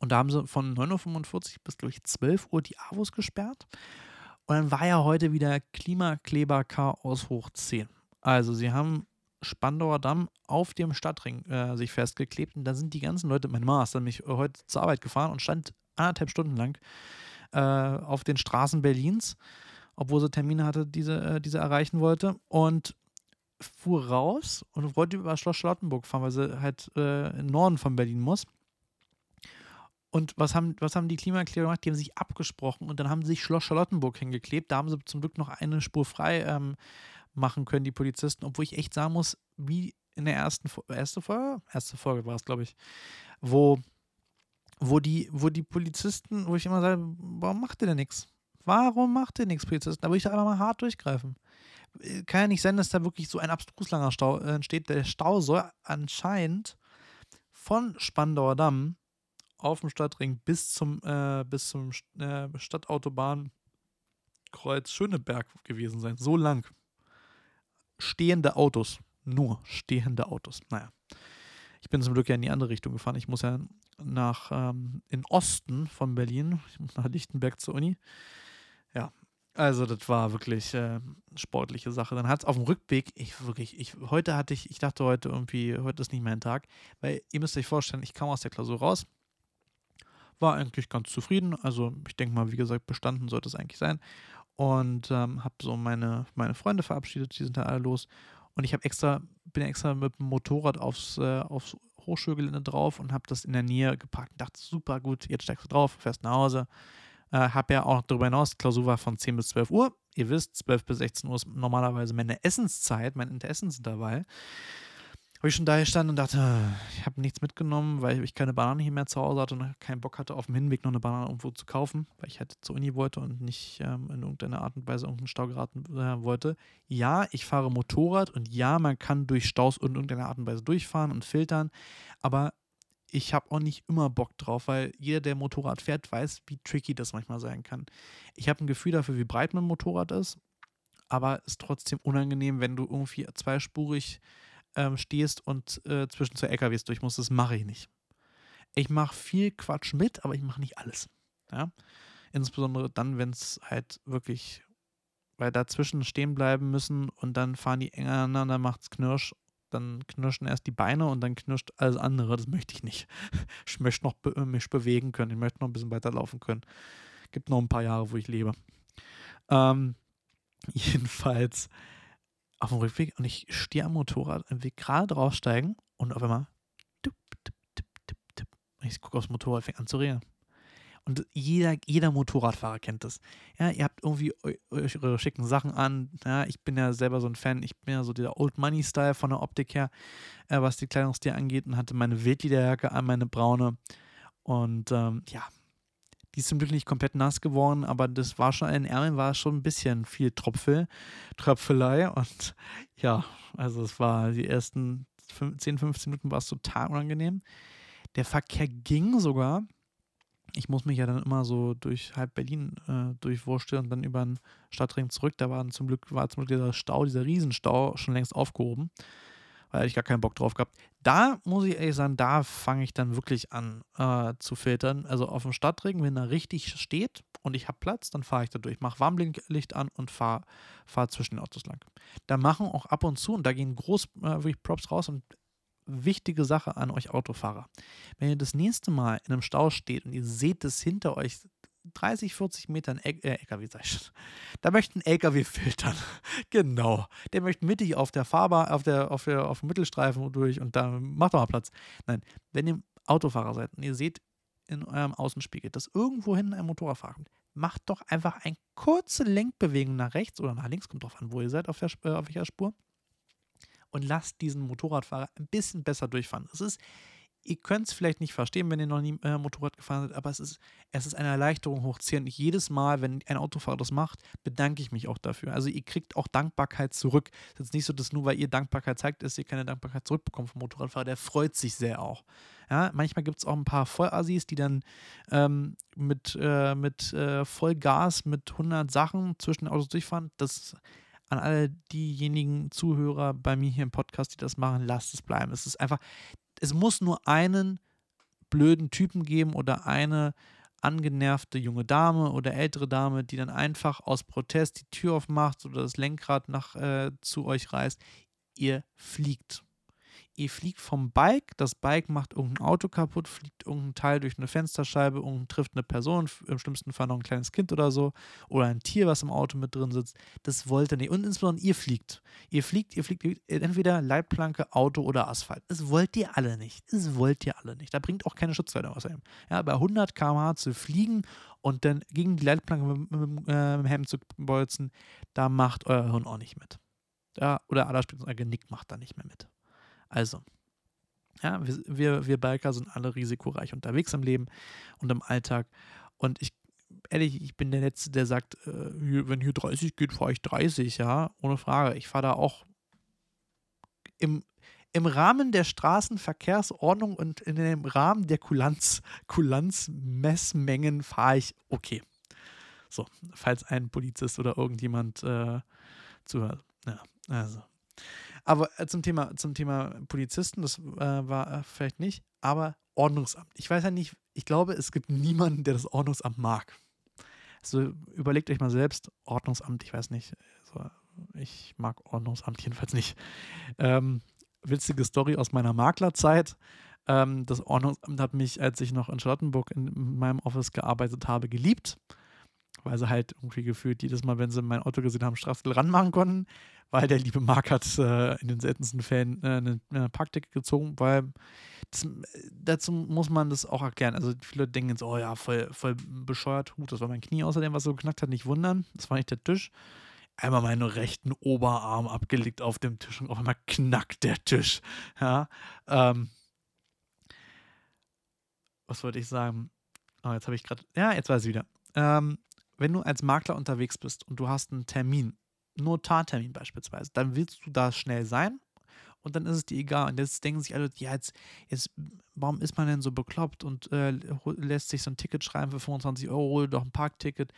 Und da haben sie von 9.45 Uhr bis, glaube ich, 12 Uhr die Avos gesperrt. Und dann war ja heute wieder Klimakleber-Chaos hoch 10. Also sie haben Spandauer Damm auf dem Stadtring äh, sich festgeklebt und da sind die ganzen Leute, meine Mama ist nämlich heute zur Arbeit gefahren und stand anderthalb Stunden lang äh, auf den Straßen Berlins, obwohl sie Termine hatte, diese, äh, diese erreichen wollte. Und fuhr raus und wollte über Schloss Charlottenburg fahren, weil sie halt äh, im Norden von Berlin muss. Und was haben, was haben die Klimakleber gemacht? Die haben sich abgesprochen und dann haben sie sich Schloss Charlottenburg hingeklebt. Da haben sie zum Glück noch eine Spur frei ähm, machen können, die Polizisten. Obwohl ich echt sagen muss, wie in der ersten erste Folge, erste Folge war es, glaube ich, wo wo die, wo die Polizisten, wo ich immer sage, warum macht ihr denn nichts? Warum macht ihr nichts, Polizisten? Da würde ich da einfach mal hart durchgreifen. Kann ja nicht sein, dass da wirklich so ein abstrus langer Stau äh, entsteht. Der Stau soll anscheinend von Spandauer Damm auf dem Stadtring bis zum, äh, bis zum äh, Stadtautobankreuz Schöneberg gewesen sein. So lang. Stehende Autos. Nur stehende Autos. Naja. Ich bin zum Glück ja in die andere Richtung gefahren. Ich muss ja nach ähm, in Osten von Berlin, ich muss nach Lichtenberg zur Uni. Ja, also das war wirklich äh, sportliche Sache. Dann hat es auf dem Rückweg, ich wirklich, ich, heute hatte ich, ich dachte heute irgendwie, heute ist nicht mein Tag, weil ihr müsst euch vorstellen, ich kam aus der Klausur raus, war eigentlich ganz zufrieden. Also ich denke mal, wie gesagt, bestanden sollte es eigentlich sein. Und ähm, habe so meine, meine Freunde verabschiedet, die sind da alle los. Und ich habe extra, bin extra mit dem Motorrad aufs, äh, aufs Hochschulgelände drauf und habe das in der Nähe geparkt. Und dachte, super gut, jetzt steigst du drauf, fährst nach Hause. Äh, habe ja auch darüber hinaus, Klausur war von 10 bis 12 Uhr. Ihr wisst, 12 bis 16 Uhr ist normalerweise meine Essenszeit, mein Interessensintervall habe ich schon da gestanden und dachte, ich habe nichts mitgenommen, weil ich keine Banane hier mehr zu Hause hatte und keinen Bock hatte, auf dem Hinweg noch eine Banane irgendwo zu kaufen, weil ich halt zur Uni wollte und nicht ähm, in irgendeiner Art und Weise irgendeinen Stau geraten äh, wollte. Ja, ich fahre Motorrad und ja, man kann durch Staus in irgendeiner Art und Weise durchfahren und filtern, aber ich habe auch nicht immer Bock drauf, weil jeder, der Motorrad fährt, weiß, wie tricky das manchmal sein kann. Ich habe ein Gefühl dafür, wie breit mein Motorrad ist, aber es ist trotzdem unangenehm, wenn du irgendwie zweispurig ähm, stehst und äh, zwischen zwei LKWs durch musst. Das mache ich nicht. Ich mache viel Quatsch mit, aber ich mache nicht alles. Ja? Insbesondere dann, wenn es halt wirklich, weil dazwischen stehen bleiben müssen und dann fahren die eng aneinander, macht es Knirsch, dann knirschen erst die Beine und dann knirscht alles andere. Das möchte ich nicht. Ich möchte noch be mich bewegen können. Ich möchte noch ein bisschen weiterlaufen können. Gibt noch ein paar Jahre, wo ich lebe. Ähm, jedenfalls auf dem Rückweg und ich stehe am Motorrad und will gerade draufsteigen und auf einmal tup, tup, tup, tup, tup. Ich gucke aufs Motorrad, fängt an zu regnen. Und jeder, jeder Motorradfahrer kennt das. Ja, ihr habt irgendwie eure schicken Sachen an. Ja, ich bin ja selber so ein Fan. Ich bin ja so dieser Old Money Style von der Optik her, äh, was die Kleidungsstil angeht und hatte meine Wildliederjacke an, meine braune. Und ähm, ja, die ist zum Glück nicht komplett nass geworden, aber das war schon, in den Ärmeln war schon ein bisschen viel Tropfel, Tröpfelei. Und ja, also es war die ersten 10, 15 Minuten war es total unangenehm. Der Verkehr ging sogar. Ich muss mich ja dann immer so durch halb Berlin äh, durchwursteln und dann über den Stadtring zurück. Da war zum Glück, war zum Glück dieser Stau, dieser Riesenstau schon längst aufgehoben weil ich gar keinen Bock drauf gehabt. Da muss ich ehrlich sagen, da fange ich dann wirklich an äh, zu filtern. Also auf dem Stadtring, wenn er richtig steht und ich habe Platz, dann fahre ich da durch, mache Warnblinklicht an und fahre fahr zwischen den Autos lang. Da machen auch ab und zu, und da gehen groß äh, wirklich Props raus und wichtige Sache an euch Autofahrer. Wenn ihr das nächste Mal in einem Stau steht und ihr seht es hinter euch 30, 40 Metern äh, LKW, sag ich Da möchte ein LKW filtern. genau. Der möchte mittig auf der Fahrbahn, auf der, auf der, auf dem Mittelstreifen durch und da macht doch mal Platz. Nein, wenn ihr Autofahrer seid und ihr seht in eurem Außenspiegel, dass irgendwo hinten ein Motorradfahrer kommt, macht doch einfach eine kurze Lenkbewegung nach rechts oder nach links, kommt drauf an, wo ihr seid, auf, der, äh, auf welcher Spur. Und lasst diesen Motorradfahrer ein bisschen besser durchfahren. Es ist ihr könnt es vielleicht nicht verstehen, wenn ihr noch nie äh, Motorrad gefahren seid, aber es ist, es ist eine Erleichterung hoch 10. Und jedes Mal, wenn ein Autofahrer das macht, bedanke ich mich auch dafür. Also ihr kriegt auch Dankbarkeit zurück. Es ist nicht so, dass nur weil ihr Dankbarkeit zeigt, dass ihr keine Dankbarkeit zurückbekommt vom Motorradfahrer. Der freut sich sehr auch. Ja, manchmal gibt es auch ein paar Vollassis, die dann ähm, mit, äh, mit äh, Vollgas, mit 100 Sachen zwischen den Autos durchfahren. Das an alle diejenigen Zuhörer bei mir hier im Podcast, die das machen, lasst es bleiben. Es ist einfach, es muss nur einen blöden Typen geben oder eine angenervte junge Dame oder ältere Dame, die dann einfach aus Protest die Tür aufmacht oder das Lenkrad nach äh, zu euch reißt. Ihr fliegt ihr fliegt vom Bike, das Bike macht irgendein Auto kaputt, fliegt irgendein Teil durch eine Fensterscheibe und trifft eine Person, im schlimmsten Fall noch ein kleines Kind oder so, oder ein Tier, was im Auto mit drin sitzt. Das wollt ihr nicht. Und insbesondere ihr fliegt. Ihr fliegt, ihr fliegt entweder Leitplanke, Auto oder Asphalt. Das wollt ihr alle nicht. Das wollt ihr alle nicht. Da bringt auch keine Schutzkleidung außerdem. Ja, bei 100 km/h zu fliegen und dann gegen die Leitplanke mit, mit, äh, mit dem Helm zu bolzen, da macht euer Hirn auch nicht mit. Ja, oder allerspitzens euer Genick macht da nicht mehr mit. Also, ja, wir, wir Biker sind alle risikoreich unterwegs im Leben und im Alltag. Und ich, ehrlich, ich bin der Letzte, der sagt, äh, wenn hier 30 geht, fahre ich 30, ja, ohne Frage. Ich fahre da auch im, im Rahmen der Straßenverkehrsordnung und in dem Rahmen der Kulanz, Kulanzmessmengen fahre ich okay. So, falls ein Polizist oder irgendjemand äh, zuhört. Ja, also. Aber äh, zum Thema, zum Thema Polizisten, das äh, war äh, vielleicht nicht, aber Ordnungsamt. Ich weiß ja nicht, ich glaube, es gibt niemanden, der das Ordnungsamt mag. Also überlegt euch mal selbst, Ordnungsamt, ich weiß nicht, also ich mag Ordnungsamt jedenfalls nicht. Ähm, witzige Story aus meiner Maklerzeit. Ähm, das Ordnungsamt hat mich, als ich noch in Charlottenburg in meinem Office gearbeitet habe, geliebt weil sie halt irgendwie gefühlt jedes Mal, wenn sie mein Auto gesehen haben, Strafzettel ranmachen konnten, weil der liebe Marc hat äh, in den seltensten Fällen äh, eine, eine Parkdecke gezogen, weil das, dazu muss man das auch erklären. Also viele denken so, oh ja, voll, voll bescheuert, Hut, das war mein Knie außerdem, was so geknackt hat, nicht wundern, das war nicht der Tisch. Einmal meinen rechten Oberarm abgelegt auf dem Tisch und auf einmal knackt der Tisch. Ja, ähm, was wollte ich sagen? Oh, jetzt habe ich gerade, ja, jetzt weiß ich wieder. Ähm, wenn du als Makler unterwegs bist und du hast einen Termin, Notartermin beispielsweise, dann willst du da schnell sein und dann ist es dir egal. Und jetzt denken sich alle, ja, jetzt, jetzt warum ist man denn so bekloppt und äh, lässt sich so ein Ticket schreiben für 25 Euro, hol doch ein Parkticket.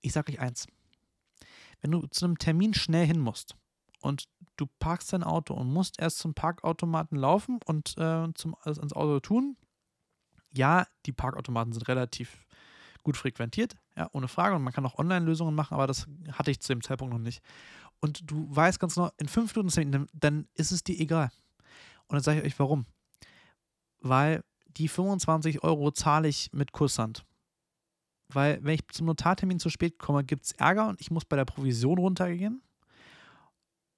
Ich sage euch eins: Wenn du zu einem Termin schnell hin musst und du parkst dein Auto und musst erst zum Parkautomaten laufen und äh, zum, also ans Auto tun, ja, die Parkautomaten sind relativ gut frequentiert, ja, ohne Frage. Und man kann auch Online-Lösungen machen, aber das hatte ich zu dem Zeitpunkt noch nicht. Und du weißt ganz genau, in fünf Minuten, dann ist es dir egal. Und dann sage ich euch warum. Weil die 25 Euro zahle ich mit Kusshand. Weil, wenn ich zum Notartermin zu spät komme, gibt es Ärger und ich muss bei der Provision runtergehen.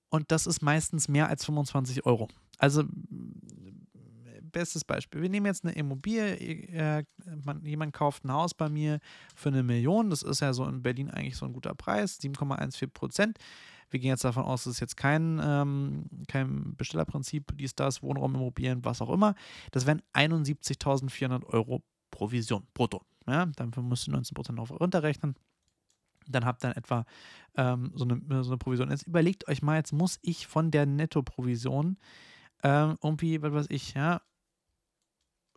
Und das ist meistens mehr als 25 Euro. Also bestes Beispiel. Wir nehmen jetzt eine Immobilie, äh, man, jemand kauft ein Haus bei mir für eine Million. Das ist ja so in Berlin eigentlich so ein guter Preis, 7,14 Prozent. Wir gehen jetzt davon aus, das ist jetzt kein, ähm, kein Bestellerprinzip, dies, das, Wohnraumimmobilien, was auch immer. Das wären 71.400 Euro Provision brutto. Ja, dafür musst du 19% auf runterrechnen. Dann habt ihr etwa ähm, so, eine, so eine Provision. Jetzt überlegt euch mal, jetzt muss ich von der Nettoprovision ähm, irgendwie, was weiß ich, ja,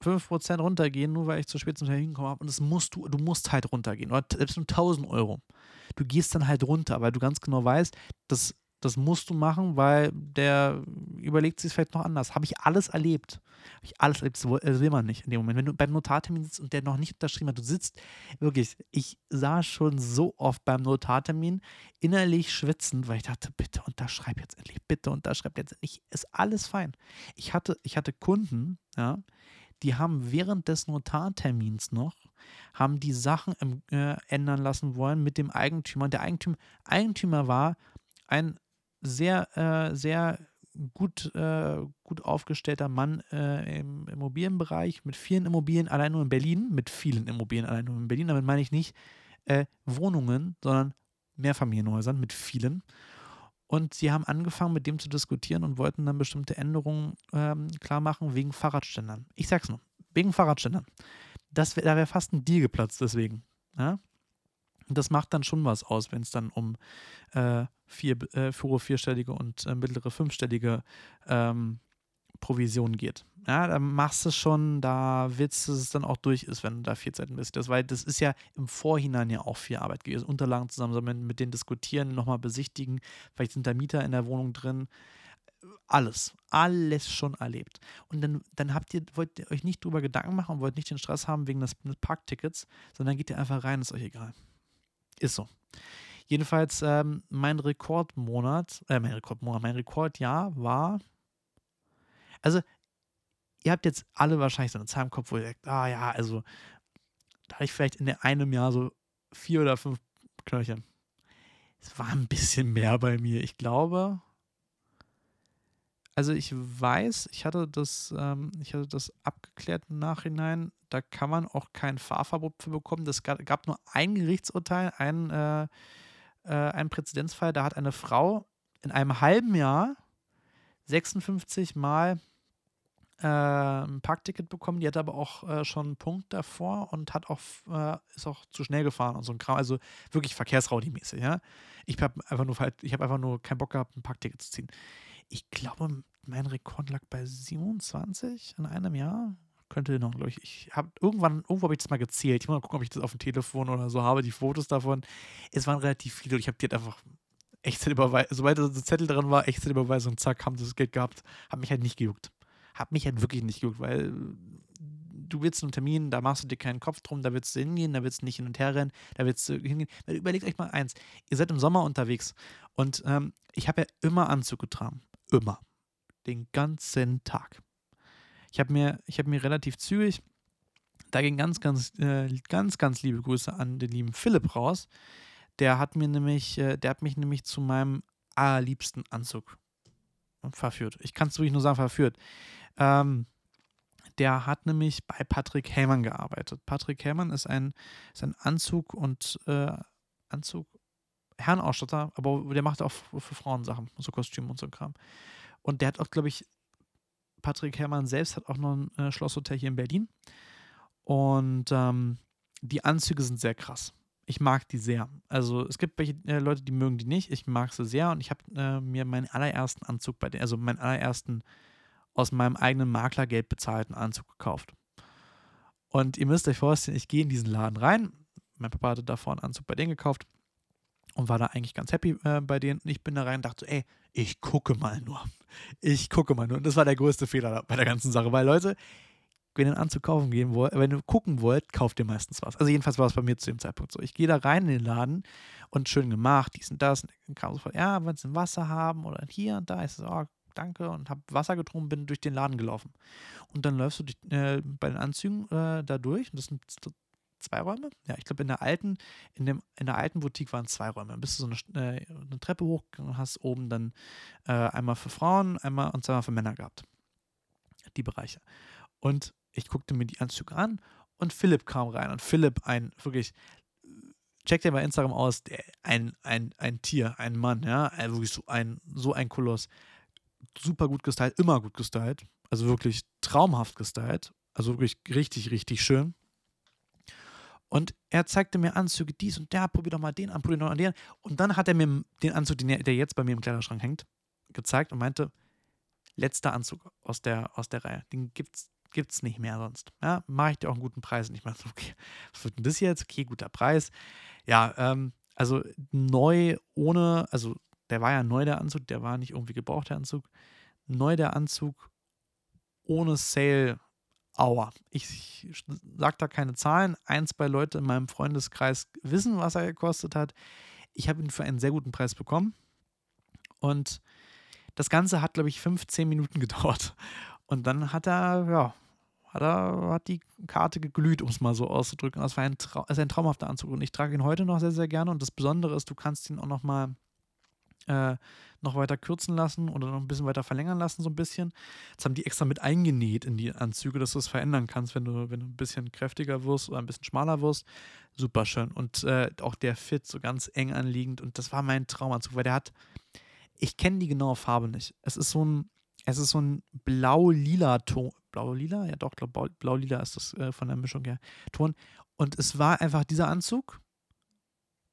5% runtergehen, nur weil ich zu spät zum Termin gekommen habe. Und das musst du, du musst halt runtergehen. Oder selbst nur 1000 Euro. Du gehst dann halt runter, weil du ganz genau weißt, das, das musst du machen, weil der überlegt sich vielleicht noch anders. Habe ich alles erlebt. Habe ich alles erlebt. Das will man nicht in dem Moment. Wenn du beim Notartermin sitzt und der noch nicht unterschrieben hat, du sitzt wirklich, ich sah schon so oft beim Notartermin innerlich schwitzend, weil ich dachte, bitte unterschreib jetzt endlich, bitte unterschreib jetzt endlich. Ist alles fein. Ich hatte, ich hatte Kunden, ja, die haben während des Notartermins noch, haben die Sachen äh, ändern lassen wollen mit dem Eigentümer. Und der Eigentümer, Eigentümer war ein sehr, äh, sehr gut, äh, gut aufgestellter Mann äh, im Immobilienbereich mit vielen Immobilien, allein nur in Berlin, mit vielen Immobilien allein nur in Berlin. Damit meine ich nicht äh, Wohnungen, sondern Mehrfamilienhäusern mit vielen. Und sie haben angefangen, mit dem zu diskutieren und wollten dann bestimmte Änderungen ähm, klar machen wegen Fahrradständern. Ich sag's nur, wegen Fahrradständern. Das wär, da wäre fast ein Deal geplatzt deswegen. Ja? Und das macht dann schon was aus, wenn es dann um äh, vier, äh, vierstellige und äh, mittlere fünfstellige ähm, Provision geht. Ja, da machst du es schon, da willst du es dann auch durch ist, wenn du da vier Zeiten bist. Das, weil das ist ja im Vorhinein ja auch viel Arbeit gewesen. Unterlagen zusammensammeln, mit denen diskutieren, nochmal besichtigen. Vielleicht sind da Mieter in der Wohnung drin. Alles, alles schon erlebt. Und dann, dann habt ihr, wollt ihr euch nicht drüber Gedanken machen und wollt nicht den Stress haben wegen des Parktickets, sondern geht ihr einfach rein, ist euch egal. Ist so. Jedenfalls, ähm, mein Rekordmonat, äh, mein Rekordmonat, mein Rekordjahr war also, ihr habt jetzt alle wahrscheinlich so eine Zahl im Kopf, wo ihr sagt, ah ja, also, da habe ich vielleicht in einem Jahr so vier oder fünf Knöllchen. Es war ein bisschen mehr bei mir. Ich glaube, also ich weiß, ich hatte das, ähm, ich hatte das abgeklärt im Nachhinein. Da kann man auch kein Fahrverbot für bekommen. Das gab, gab nur ein Gerichtsurteil, ein, äh, äh, ein Präzedenzfall. Da hat eine Frau in einem halben Jahr 56 Mal äh, ein Parkticket bekommen. Die hatte aber auch äh, schon einen Punkt davor und hat auch, äh, ist auch zu schnell gefahren und so ein Kram. Also wirklich Verkehrsraudi-mäßig, ja. Ich habe einfach nur, ich habe einfach nur keinen Bock gehabt, ein Parkticket zu ziehen. Ich glaube, mein Rekord lag bei 27 in einem Jahr. Könnte noch, glaube ich. Ich habe irgendwann, irgendwo habe ich das mal gezählt. Ich muss mal gucken, ob ich das auf dem Telefon oder so habe, die Fotos davon. Es waren relativ viele und ich habe die halt einfach Echtzeitüberweisung, sobald der Zettel drin war, Echtzeitüberweisung, zack, haben sie das Geld gehabt. Hat mich halt nicht gejuckt hat mich halt wirklich nicht gejuckt, weil du willst einen Termin, da machst du dir keinen Kopf drum, da willst du hingehen, da willst du nicht hin und her rennen, da willst du hingehen. Überlegt euch mal eins, ihr seid im Sommer unterwegs und ähm, ich habe ja immer Anzug getragen. Immer. Den ganzen Tag. Ich habe mir, hab mir relativ zügig, da ging ganz, ganz, äh, ganz, ganz liebe Grüße an den lieben Philipp raus. Der hat mir nämlich, äh, der hat mich nämlich zu meinem allerliebsten Anzug verführt. Ich kann es wirklich nur sagen, verführt. Ähm, der hat nämlich bei Patrick Hellmann gearbeitet. Patrick Hellmann ist ein, ist ein Anzug und äh, Anzug, Herrenausstatter, aber der macht auch für Frauen Sachen, so Kostüme und so Kram. Und der hat auch, glaube ich, Patrick Herrmann selbst hat auch noch ein äh, Schlosshotel hier in Berlin. Und ähm, die Anzüge sind sehr krass. Ich mag die sehr. Also es gibt welche äh, Leute, die mögen die nicht. Ich mag sie sehr und ich habe äh, mir meinen allerersten Anzug bei den, also meinen allerersten aus meinem eigenen Maklergeld bezahlten Anzug gekauft. Und ihr müsst euch vorstellen, ich gehe in diesen Laden rein. Mein Papa hatte davor einen Anzug bei denen gekauft und war da eigentlich ganz happy äh, bei denen. Und ich bin da rein und dachte so, ey, ich gucke mal nur. Ich gucke mal nur. Und das war der größte Fehler bei der ganzen Sache, weil Leute, wenn ihr einen Anzug kaufen gehen wollt, wenn ihr gucken wollt, kauft ihr meistens was. Also jedenfalls war es bei mir zu dem Zeitpunkt so. Ich gehe da rein in den Laden und schön gemacht, dies und das. Und dann kam sofort, ja, wollen Sie ein Wasser haben oder hier und da. Ich so, oh, danke und habe Wasser getrunken, bin durch den Laden gelaufen. Und dann läufst du durch, äh, bei den Anzügen äh, da durch und das sind zwei Räume. Ja, ich glaube, in der alten, in dem, in der alten Boutique waren zwei Räume. Dann bist du so eine, äh, eine Treppe hochgegangen und hast oben dann äh, einmal für Frauen, einmal und zweimal für Männer gehabt. Die Bereiche. Und ich guckte mir die Anzüge an und Philipp kam rein. Und Philipp, ein wirklich, checkt dir bei Instagram aus, der, ein, ein, ein Tier, ein Mann, ja, wirklich so ein, so ein Koloss. Super gut gestylt, immer gut gestylt. Also wirklich traumhaft gestylt. Also wirklich richtig, richtig schön. Und er zeigte mir Anzüge, dies und der, probier doch mal den an, probier doch mal den. Und dann hat er mir den Anzug, den der jetzt bei mir im Kleiderschrank hängt, gezeigt und meinte, letzter Anzug aus der, aus der Reihe. Den gibt's, gibt's nicht mehr sonst. Ja, mache ich dir auch einen guten Preis. Und ich meine, okay, was wird denn das jetzt? Okay, guter Preis. Ja, ähm, also neu ohne, also der war ja neu der Anzug, der war nicht irgendwie gebraucht der Anzug. Neu der Anzug ohne Sale Aua. Ich sage da keine Zahlen. Ein, zwei Leute in meinem Freundeskreis wissen, was er gekostet hat. Ich habe ihn für einen sehr guten Preis bekommen. Und das Ganze hat, glaube ich, 15 Minuten gedauert. Und dann hat er, ja, hat er, hat die Karte geglüht, um es mal so auszudrücken. Das war ein, Trau also ein traumhafter Anzug und ich trage ihn heute noch sehr, sehr gerne. Und das Besondere ist, du kannst ihn auch noch mal äh, noch weiter kürzen lassen oder noch ein bisschen weiter verlängern lassen, so ein bisschen. Das haben die extra mit eingenäht in die Anzüge, dass du es verändern kannst, wenn du, wenn du ein bisschen kräftiger wirst oder ein bisschen schmaler wirst. Super schön. Und äh, auch der Fit so ganz eng anliegend. Und das war mein Traumanzug, weil der hat, ich kenne die genaue Farbe nicht. Es ist so ein, es ist so ein blau-lila Ton. Blau-lila? Ja, doch, blau-lila ist das äh, von der Mischung her. Ton. Und es war einfach dieser Anzug.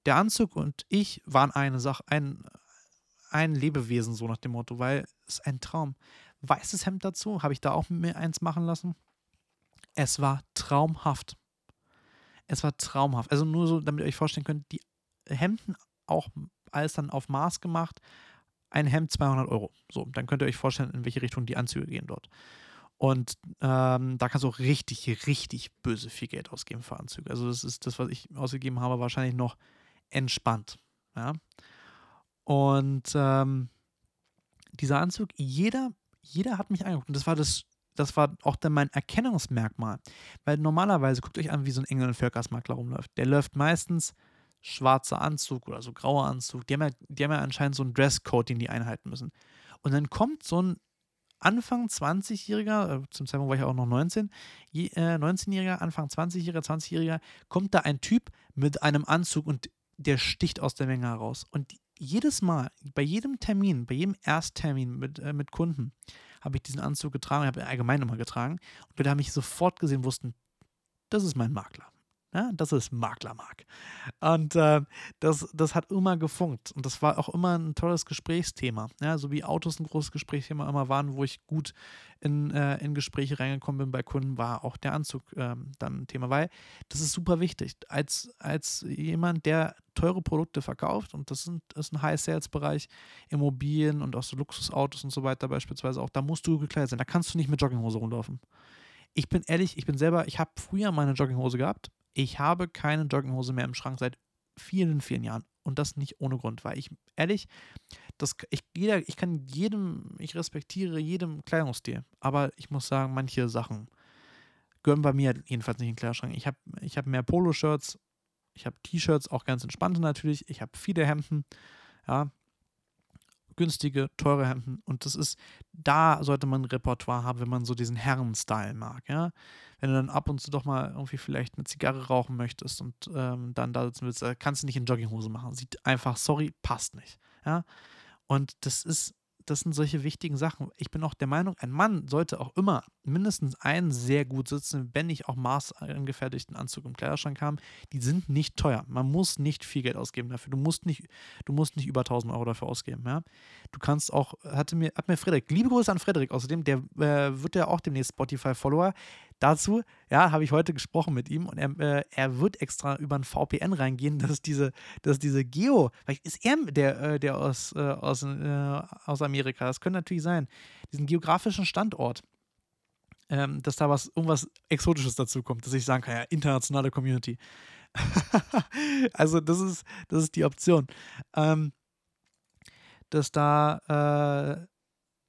Der Anzug und ich waren eine Sache, ein, ein Lebewesen, so nach dem Motto, weil es ein Traum. Weißes Hemd dazu, habe ich da auch mir eins machen lassen. Es war traumhaft. Es war traumhaft. Also nur so, damit ihr euch vorstellen könnt, die Hemden auch alles dann auf Maß gemacht. Ein Hemd 200 Euro. So, dann könnt ihr euch vorstellen, in welche Richtung die Anzüge gehen dort. Und ähm, da kannst du auch richtig, richtig böse viel Geld ausgeben für Anzüge. Also das ist das, was ich ausgegeben habe, wahrscheinlich noch entspannt. Ja. Und ähm, dieser Anzug, jeder, jeder hat mich angeguckt. Und das war das, das war auch dann mein Erkennungsmerkmal. Weil normalerweise, guckt euch an, wie so ein Engel- und Völkersmakler rumläuft. Der läuft meistens schwarzer Anzug oder so grauer Anzug. Die haben ja, die haben ja anscheinend so einen Dresscode, den die einhalten müssen. Und dann kommt so ein Anfang 20-Jähriger, äh, zum Zeitpunkt war ich auch noch 19, äh, 19-Jähriger, Anfang 20-Jähriger, 20-Jähriger, kommt da ein Typ mit einem Anzug und der sticht aus der Menge heraus. Und jedes Mal, bei jedem Termin, bei jedem Ersttermin mit, äh, mit Kunden, habe ich diesen Anzug getragen, habe allgemein immer getragen. Und Leute haben mich sofort gesehen, wussten, das ist mein Makler. Ja, das ist Maklermark. Und äh, das, das hat immer gefunkt. Und das war auch immer ein tolles Gesprächsthema. Ja, so wie Autos ein großes Gesprächsthema immer waren, wo ich gut in, äh, in Gespräche reingekommen bin bei Kunden, war auch der Anzug äh, dann ein Thema. Weil das ist super wichtig. Als, als jemand, der teure Produkte verkauft, und das, sind, das ist ein High-Sales-Bereich, Immobilien und auch so Luxusautos und so weiter beispielsweise auch, da musst du gekleidet sein. Da kannst du nicht mit Jogginghose rumlaufen. Ich bin ehrlich, ich bin selber, ich habe früher meine Jogginghose gehabt ich habe keine Jogginghose mehr im Schrank seit vielen, vielen Jahren. Und das nicht ohne Grund, weil ich, ehrlich, das, ich, jeder, ich kann jedem, ich respektiere jedem Kleidungsstil. Aber ich muss sagen, manche Sachen gehören bei mir jedenfalls nicht in den Kleiderschrank. Ich habe ich hab mehr Poloshirts, ich habe T-Shirts, auch ganz entspannte natürlich. Ich habe viele Hemden, ja, günstige, teure Hemden. Und das ist, da sollte man ein Repertoire haben, wenn man so diesen Herren-Style mag, ja wenn du dann ab und zu doch mal irgendwie vielleicht eine Zigarre rauchen möchtest und ähm, dann da sitzen willst, kannst du nicht in Jogginghose machen. Sieht einfach, sorry, passt nicht. Ja. Und das ist, das sind solche wichtigen Sachen. Ich bin auch der Meinung, ein Mann sollte auch immer mindestens einen sehr gut sitzen, wenn nicht auch maßangefertigten Anzug im Kleiderschrank haben. Die sind nicht teuer. Man muss nicht viel Geld ausgeben dafür. Du musst nicht, du musst nicht über 1000 Euro dafür ausgeben. Ja? Du kannst auch, hatte mir, hat mir Frederik, liebe Grüße an Frederik außerdem, der äh, wird ja auch demnächst Spotify-Follower. Dazu, ja, habe ich heute gesprochen mit ihm und er, äh, er wird extra über ein VPN reingehen, dass diese, dass diese Geo, vielleicht ist er der, äh, der aus, äh, aus, äh, aus Amerika, das könnte natürlich sein, diesen geografischen Standort, ähm, dass da was, irgendwas Exotisches dazu kommt, dass ich sagen kann, ja, internationale Community. also das ist, das ist die Option. Ähm, dass da äh,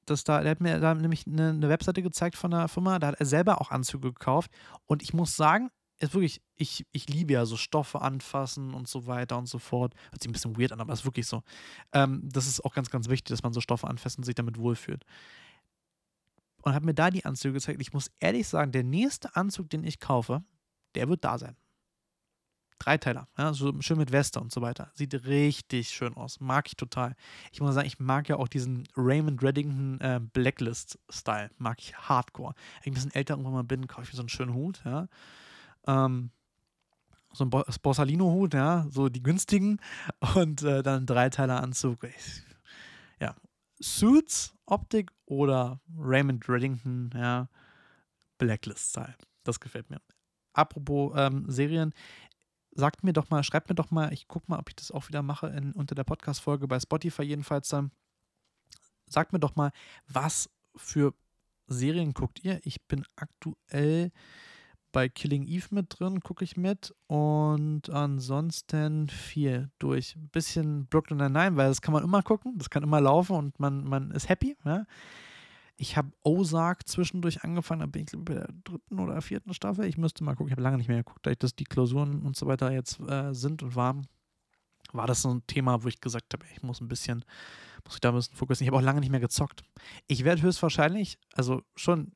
dass da, der hat mir da nämlich eine, eine, Webseite gezeigt von einer Firma, da hat er selber auch Anzüge gekauft. Und ich muss sagen, ist wirklich, ich, ich liebe ja so Stoffe anfassen und so weiter und so fort. Hört sich ein bisschen weird an, aber ist wirklich so. Ähm, das ist auch ganz, ganz wichtig, dass man so Stoffe anfasst und sich damit wohlfühlt. Und habe mir da die Anzüge gezeigt. Ich muss ehrlich sagen, der nächste Anzug, den ich kaufe, der wird da sein. Dreiteiler, ja, so schön mit Weste und so weiter. Sieht richtig schön aus. Mag ich total. Ich muss sagen, ich mag ja auch diesen Raymond Reddington äh, Blacklist-Style. Mag ich hardcore. Wenn ich ein bisschen älter irgendwann mal bin, kaufe ich mir so einen schönen Hut, ja. Ähm, so ein Borsalino-Hut, ja, so die günstigen. Und äh, dann Dreiteiler-Anzug. Ja. Suits, Optik oder Raymond Reddington, ja, Blacklist-Style. Das gefällt mir. Apropos ähm, Serien, sagt mir doch mal, schreibt mir doch mal, ich gucke mal, ob ich das auch wieder mache in, unter der Podcast-Folge bei Spotify jedenfalls dann. Sagt mir doch mal, was für Serien guckt ihr? Ich bin aktuell bei Killing Eve mit drin, gucke ich mit. Und ansonsten vier durch. Ein bisschen Brooklyn Nine-Nine, weil das kann man immer gucken, das kann immer laufen und man, man ist happy. Ja? Ich habe Ozark zwischendurch angefangen, da bin ich bei der dritten oder vierten Staffel. Ich müsste mal gucken, ich habe lange nicht mehr geguckt, da ich das die Klausuren und so weiter jetzt äh, sind und waren. War das so ein Thema, wo ich gesagt habe, ich muss ein bisschen, muss ich da ein bisschen fokussieren. Ich habe auch lange nicht mehr gezockt. Ich werde höchstwahrscheinlich, also schon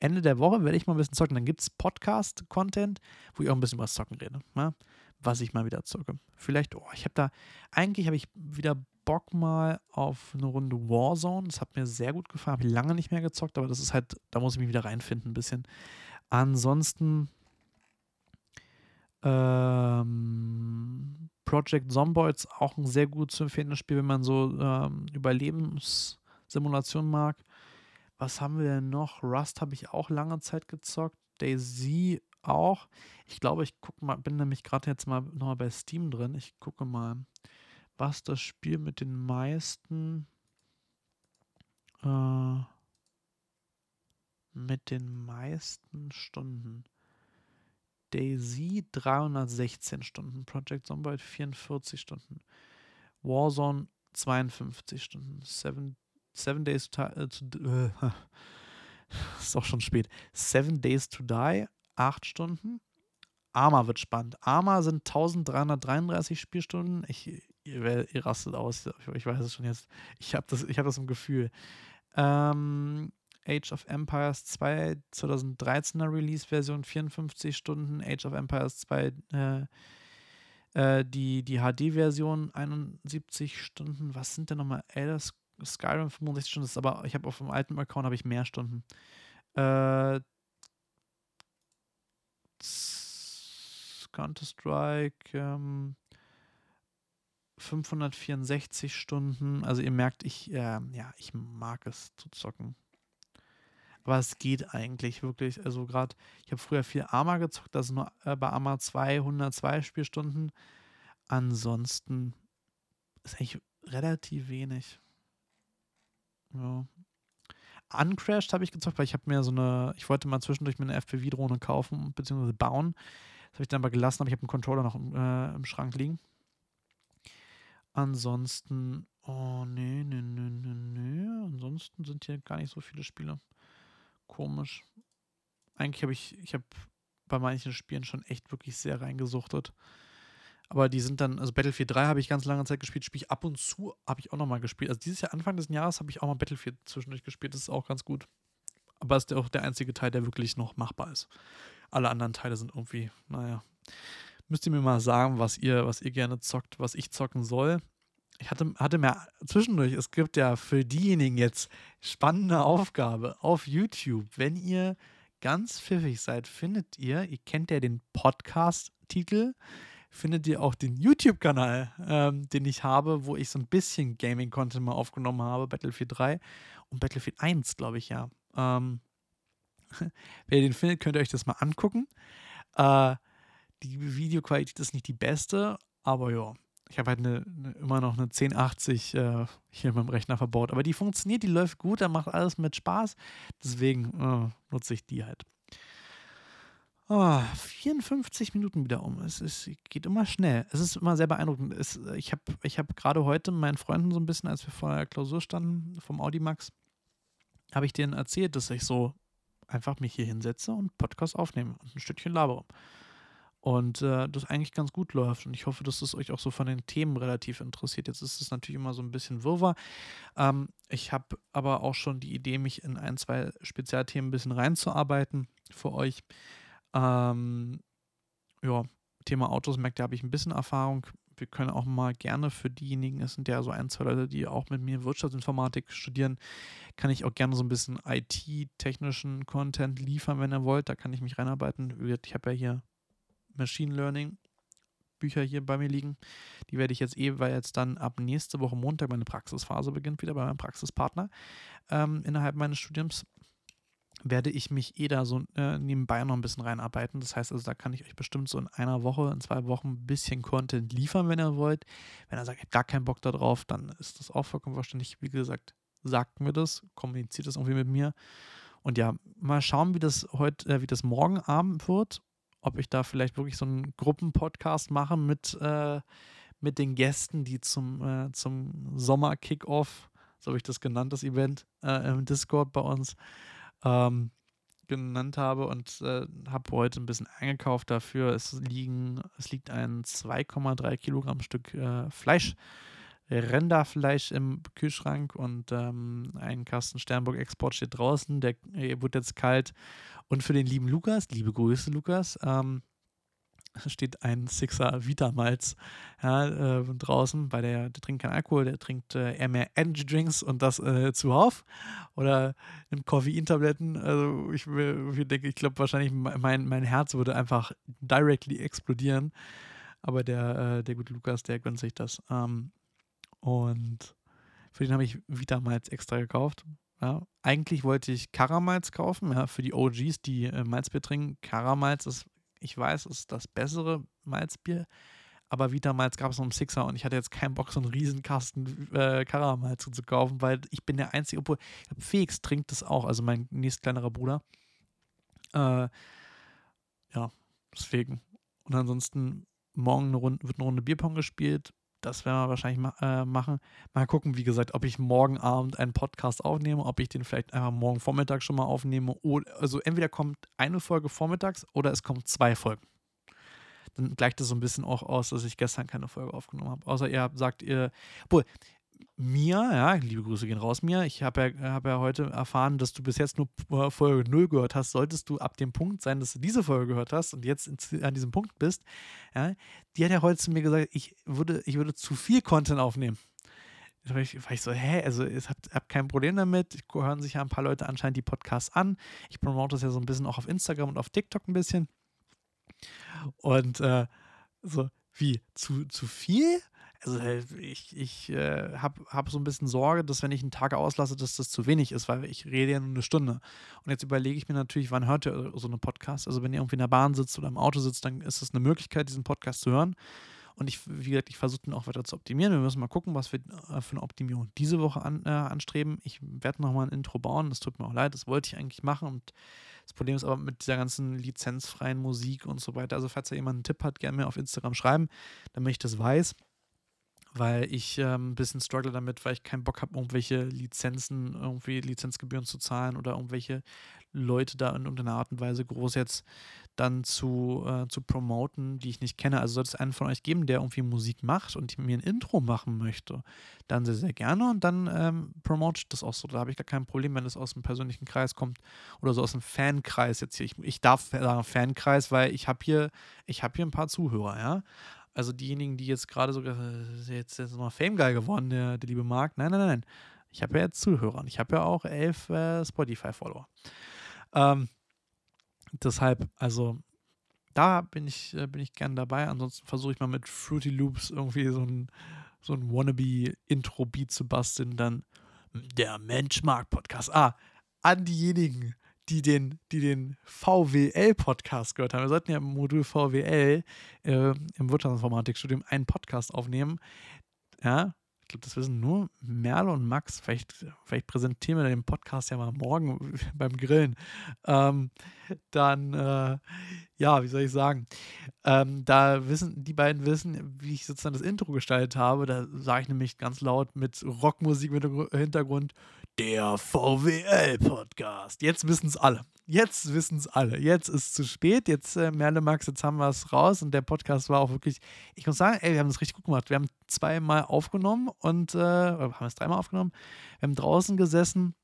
Ende der Woche werde ich mal ein bisschen zocken. Dann gibt es Podcast-Content, wo ich auch ein bisschen über das Zocken rede. Ne? Was ich mal wieder zocke. Vielleicht, oh, ich habe da, eigentlich habe ich wieder Bock mal auf eine Runde Warzone. Das hat mir sehr gut gefallen. Habe ich lange nicht mehr gezockt, aber das ist halt, da muss ich mich wieder reinfinden ein bisschen. Ansonsten ähm, Project Zomboids auch ein sehr gut zu empfehlendes Spiel, wenn man so ähm, Überlebenssimulationen mag. Was haben wir denn noch? Rust habe ich auch lange Zeit gezockt. Daisy auch. Ich glaube, ich gucke mal, bin nämlich gerade jetzt mal nochmal bei Steam drin. Ich gucke mal was das Spiel mit den meisten äh, mit den meisten Stunden. Daisy 316 Stunden, Project Zomboid 44 Stunden, Warzone 52 Stunden, Seven, Seven Days to, äh, to äh, ist auch schon spät. Seven Days to Die 8 Stunden. Arma wird spannend. Arma sind 1333 Spielstunden. Ich ihr, ihr rastet aus. Ich weiß es schon jetzt. Ich habe das, hab das im Gefühl. Ähm, Age of Empires 2, 2013er Release-Version, 54 Stunden. Age of Empires 2, äh, äh, die, die HD-Version, 71 Stunden. Was sind denn nochmal? Elder Skyrim 65 Stunden. Das ist aber, ich habe auf dem alten Account habe ich mehr Stunden. Äh, Counter-Strike, ähm, 564 Stunden. Also ihr merkt, ich, äh, ja, ich mag es zu zocken. Aber es geht eigentlich wirklich. Also gerade, ich habe früher viel Arma gezockt, das ist nur äh, bei Arma 202 Spielstunden. Ansonsten ist eigentlich relativ wenig. Ja. Uncrashed habe ich gezockt, weil ich habe mir so eine, ich wollte mal zwischendurch mir eine FPV-Drohne kaufen, beziehungsweise bauen. Das habe ich dann aber gelassen, aber ich habe einen Controller noch äh, im Schrank liegen. Ansonsten, oh nee, nee, nee, nee, nee. Ansonsten sind hier gar nicht so viele Spiele. Komisch. Eigentlich habe ich, ich habe bei manchen Spielen schon echt wirklich sehr reingesuchtet. Aber die sind dann, also Battlefield 3 habe ich ganz lange Zeit gespielt, spiele ich ab und zu, habe ich auch nochmal gespielt. Also dieses Jahr, Anfang des Jahres, habe ich auch mal Battlefield zwischendurch gespielt, das ist auch ganz gut. Aber ist auch der einzige Teil, der wirklich noch machbar ist. Alle anderen Teile sind irgendwie, naja, müsst ihr mir mal sagen, was ihr, was ihr gerne zockt, was ich zocken soll. Ich hatte, hatte mir zwischendurch, es gibt ja für diejenigen jetzt spannende Aufgabe auf YouTube. Wenn ihr ganz pfiffig seid, findet ihr, ihr kennt ja den Podcast-Titel, findet ihr auch den YouTube-Kanal, ähm, den ich habe, wo ich so ein bisschen Gaming-Content mal aufgenommen habe, Battlefield 3 und Battlefield 1, glaube ich, ja. Ähm, Wer den findet, könnt ihr euch das mal angucken. Äh, die Videoqualität ist nicht die beste, aber ja, ich habe halt eine, eine, immer noch eine 1080 äh, hier in meinem Rechner verbaut. Aber die funktioniert, die läuft gut, da macht alles mit Spaß. Deswegen äh, nutze ich die halt. Oh, ah, 54 Minuten wieder um. Es ist, geht immer schnell. Es ist immer sehr beeindruckend. Es, ich habe ich hab gerade heute meinen Freunden so ein bisschen, als wir vor der Klausur standen vom Audimax, habe ich denen erzählt, dass ich so einfach mich hier hinsetze und Podcast aufnehme und ein Stückchen labere. Und äh, das eigentlich ganz gut läuft. Und ich hoffe, dass es euch auch so von den Themen relativ interessiert. Jetzt ist es natürlich immer so ein bisschen Wirrwarr. Ähm, ich habe aber auch schon die Idee, mich in ein, zwei Spezialthemen ein bisschen reinzuarbeiten für euch. Ähm, ja, Thema Autos, merkt ihr, habe ich ein bisschen Erfahrung. Wir können auch mal gerne für diejenigen, es sind ja so ein, zwei Leute, die auch mit mir Wirtschaftsinformatik studieren, kann ich auch gerne so ein bisschen IT-technischen Content liefern, wenn ihr wollt. Da kann ich mich reinarbeiten. Ich habe ja hier Machine Learning Bücher hier bei mir liegen. Die werde ich jetzt eh, weil jetzt dann ab nächste Woche Montag meine Praxisphase beginnt, wieder bei meinem Praxispartner ähm, innerhalb meines Studiums werde ich mich eh da so äh, nebenbei noch ein bisschen reinarbeiten. Das heißt also, da kann ich euch bestimmt so in einer Woche, in zwei Wochen ein bisschen Content liefern, wenn ihr wollt. Wenn ihr sagt, ich habe gar keinen Bock darauf, dann ist das auch vollkommen verständlich. Wie gesagt, sagt mir das, kommuniziert das irgendwie mit mir. Und ja, mal schauen, wie das heute, äh, wie das morgen Abend wird. Ob ich da vielleicht wirklich so einen Gruppenpodcast mache mit, äh, mit den Gästen, die zum, äh, zum Sommer-Kickoff, so habe ich das genannt, das Event äh, im Discord bei uns, ähm, genannt habe und äh, habe heute ein bisschen eingekauft dafür. Es liegen, es liegt ein 2,3 Kilogramm Stück äh, Fleisch, Rinderfleisch im Kühlschrank und ähm, ein Kasten Sternburg Export steht draußen. Der äh, wird jetzt kalt. Und für den lieben Lukas, liebe Grüße, Lukas, ähm, steht ein Sixer Vitamalz ja, äh, draußen, weil der, der, trinkt keinen Alkohol, der trinkt äh, eher mehr Energy Drinks und das äh, zuhauf oder nimmt Koffeintabletten. Also ich, ich denke, ich glaube wahrscheinlich mein, mein Herz würde einfach directly explodieren. Aber der, äh, der gute Lukas, der gönnt sich das. Ähm, und für den habe ich Vitamalz extra gekauft. Ja, eigentlich wollte ich Karamalz kaufen, ja, für die OGs, die äh, Malzbier trinken. Karamalz ist ich weiß, ist das bessere Malzbier, aber Vita Malz gab es noch im Sixer und ich hatte jetzt keinen Bock, so einen Riesenkasten äh, Karamalz zu kaufen, weil ich bin der Einzige, obwohl Felix trinkt das auch, also mein nächst kleinerer Bruder. Äh, ja, deswegen. Und ansonsten morgen eine Runde, wird eine Runde Bierpong gespielt. Das werden wir wahrscheinlich ma äh, machen. Mal gucken, wie gesagt, ob ich morgen Abend einen Podcast aufnehme, ob ich den vielleicht einfach morgen Vormittag schon mal aufnehme. Oder, also entweder kommt eine Folge vormittags oder es kommen zwei Folgen. Dann gleicht es so ein bisschen auch aus, dass ich gestern keine Folge aufgenommen habe. Außer ihr sagt ihr, obwohl, Mia, ja, liebe Grüße gehen raus, Mia. Ich habe ja, hab ja heute erfahren, dass du bis jetzt nur Folge 0 gehört hast. Solltest du ab dem Punkt sein, dass du diese Folge gehört hast und jetzt in, an diesem Punkt bist, ja, die hat ja heute zu mir gesagt, ich würde, ich würde zu viel Content aufnehmen. Da war ich, war ich so, hä, also ich habe hab kein Problem damit. Ich, hören sich ja ein paar Leute anscheinend die Podcasts an. Ich promote das ja so ein bisschen auch auf Instagram und auf TikTok ein bisschen. Und äh, so, wie, zu, zu viel? Also ich, ich äh, habe hab so ein bisschen Sorge, dass wenn ich einen Tag auslasse, dass das zu wenig ist, weil ich rede ja nur eine Stunde. Und jetzt überlege ich mir natürlich, wann hört ihr so eine Podcast? Also wenn ihr irgendwie in der Bahn sitzt oder im Auto sitzt, dann ist es eine Möglichkeit, diesen Podcast zu hören. Und ich, wie gesagt, ich versuche den auch weiter zu optimieren. Wir müssen mal gucken, was wir äh, für eine Optimierung diese Woche an, äh, anstreben. Ich werde nochmal ein Intro bauen. Das tut mir auch leid. Das wollte ich eigentlich machen. Und das Problem ist aber mit dieser ganzen lizenzfreien Musik und so weiter. Also, falls da jemand einen Tipp hat, gerne mir auf Instagram schreiben, damit ich das weiß weil ich ähm, ein bisschen struggle damit, weil ich keinen Bock habe, irgendwelche Lizenzen, irgendwie Lizenzgebühren zu zahlen oder irgendwelche Leute da in irgendeiner Art und Weise groß jetzt dann zu, äh, zu promoten, die ich nicht kenne. Also sollte es einen von euch geben, der irgendwie Musik macht und mir ein Intro machen möchte, dann sehr, sehr gerne und dann ähm, promote ich das auch so. Da habe ich gar kein Problem, wenn es aus dem persönlichen Kreis kommt oder so aus dem Fankreis jetzt hier. Ich, ich darf sagen Fankreis, weil ich habe hier, habe hier ein paar Zuhörer, ja. Also diejenigen, die jetzt gerade sogar, äh, jetzt ist noch Fame Guy geworden, der, der liebe Marc. Nein, nein, nein. Ich habe ja jetzt Zuhörer und ich habe ja auch elf äh, Spotify-Follower. Ähm, deshalb, also da bin ich, äh, bin ich gern dabei. Ansonsten versuche ich mal mit Fruity Loops irgendwie so ein, so ein Wannabe-Intro-Beat zu basteln. Dann der Mensch mag Podcast. Ah, an diejenigen, die den, die den VWL-Podcast gehört haben. Wir sollten ja im Modul VWL äh, im Wirtschaftsinformatikstudium einen Podcast aufnehmen. Ja, ich glaube, das wissen nur Merle und Max. Vielleicht, vielleicht präsentieren wir den Podcast ja mal morgen beim Grillen. Ähm, dann, äh, ja, wie soll ich sagen? Ähm, da wissen, die beiden wissen, wie ich sozusagen das Intro gestaltet habe. Da sage ich nämlich ganz laut mit Rockmusik mit Hintergrund Der VWL-Podcast. Jetzt wissen es alle. Jetzt wissen es alle. Jetzt ist es zu spät. Jetzt, äh, Merle Max, jetzt haben wir es raus. Und der Podcast war auch wirklich, ich muss sagen, ey, wir haben es richtig gut gemacht. Wir haben zweimal aufgenommen und, äh, haben es dreimal aufgenommen. Wir haben draußen gesessen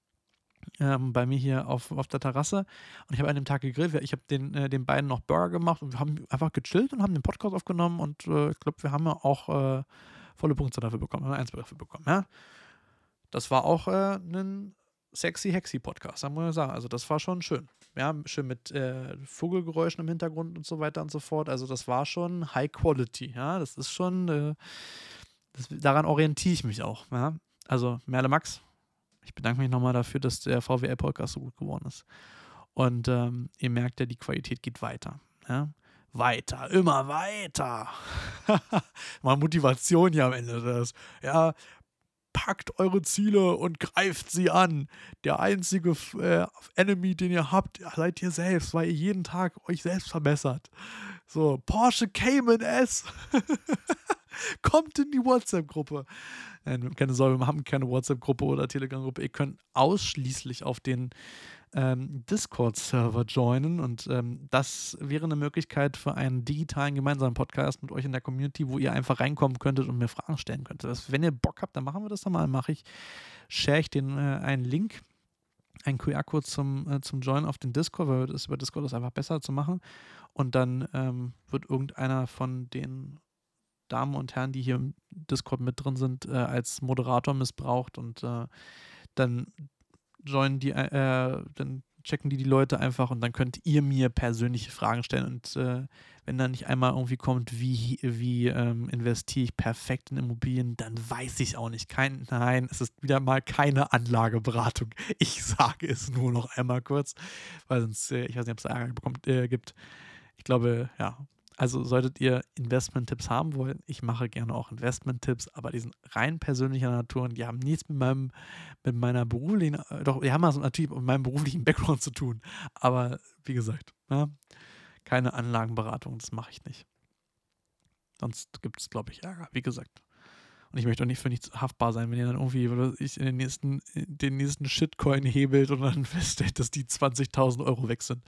ähm, bei mir hier auf, auf der Terrasse und ich habe an dem Tag gegrillt. Ich habe den, äh, den beiden noch Burger gemacht und wir haben einfach gechillt und haben den Podcast aufgenommen und äh, ich glaube, wir haben ja auch äh, volle Punkte dafür bekommen, haben eins dafür bekommen, ja. Das war auch äh, ein sexy hexy Podcast, muss man sagen. Also das war schon schön. Ja, schön mit äh, Vogelgeräuschen im Hintergrund und so weiter und so fort. Also das war schon High Quality, ja. Das ist schon, äh, das, daran orientiere ich mich auch, ja. Also Merle Max, ich bedanke mich nochmal dafür, dass der VWL-Podcast so gut geworden ist. Und ähm, ihr merkt ja, die Qualität geht weiter. Ja? Weiter, immer weiter. Mal Motivation hier am Ende. Das. Ja, packt eure Ziele und greift sie an. Der einzige äh, Enemy, den ihr habt, seid ihr selbst, weil ihr jeden Tag euch selbst verbessert. So, Porsche Cayman S. Kommt in die WhatsApp-Gruppe. Keine Sorge, wir haben keine WhatsApp-Gruppe oder Telegram-Gruppe. Ihr könnt ausschließlich auf den ähm, Discord-Server joinen und ähm, das wäre eine Möglichkeit für einen digitalen gemeinsamen Podcast mit euch in der Community, wo ihr einfach reinkommen könntet und mir Fragen stellen könntet. Das, wenn ihr Bock habt, dann machen wir das dann mal. Mache ich, share ich den äh, einen Link ein QR-Code zum, äh, zum Join auf den Discord, weil es über Discord ist einfach besser zu machen. Und dann ähm, wird irgendeiner von den Damen und Herren, die hier im Discord mit drin sind, äh, als Moderator missbraucht und äh, dann joinen die, äh, dann checken die die Leute einfach und dann könnt ihr mir persönliche Fragen stellen und äh, wenn dann nicht einmal irgendwie kommt, wie, wie ähm, investiere ich perfekt in Immobilien, dann weiß ich auch nicht. Kein, nein, es ist wieder mal keine Anlageberatung. Ich sage es nur noch einmal kurz, weil sonst, äh, ich weiß nicht, ob es Ärger äh, gibt. Ich glaube, ja, also solltet ihr Investment-Tipps haben wollen, ich mache gerne auch Investment-Tipps, aber die sind rein persönlicher Natur und die haben nichts mit meinem, mit meiner beruflichen, äh, doch, die haben also natürlich mit meinem beruflichen Background zu tun. Aber wie gesagt, ja, ne, keine Anlagenberatung, das mache ich nicht. Sonst gibt es, glaube ich, Ärger, wie gesagt. Und ich möchte auch nicht für nichts haftbar sein, wenn ihr dann irgendwie ich in den nächsten, den nächsten Shitcoin hebelt und dann feststellt, dass die 20.000 Euro weg sind.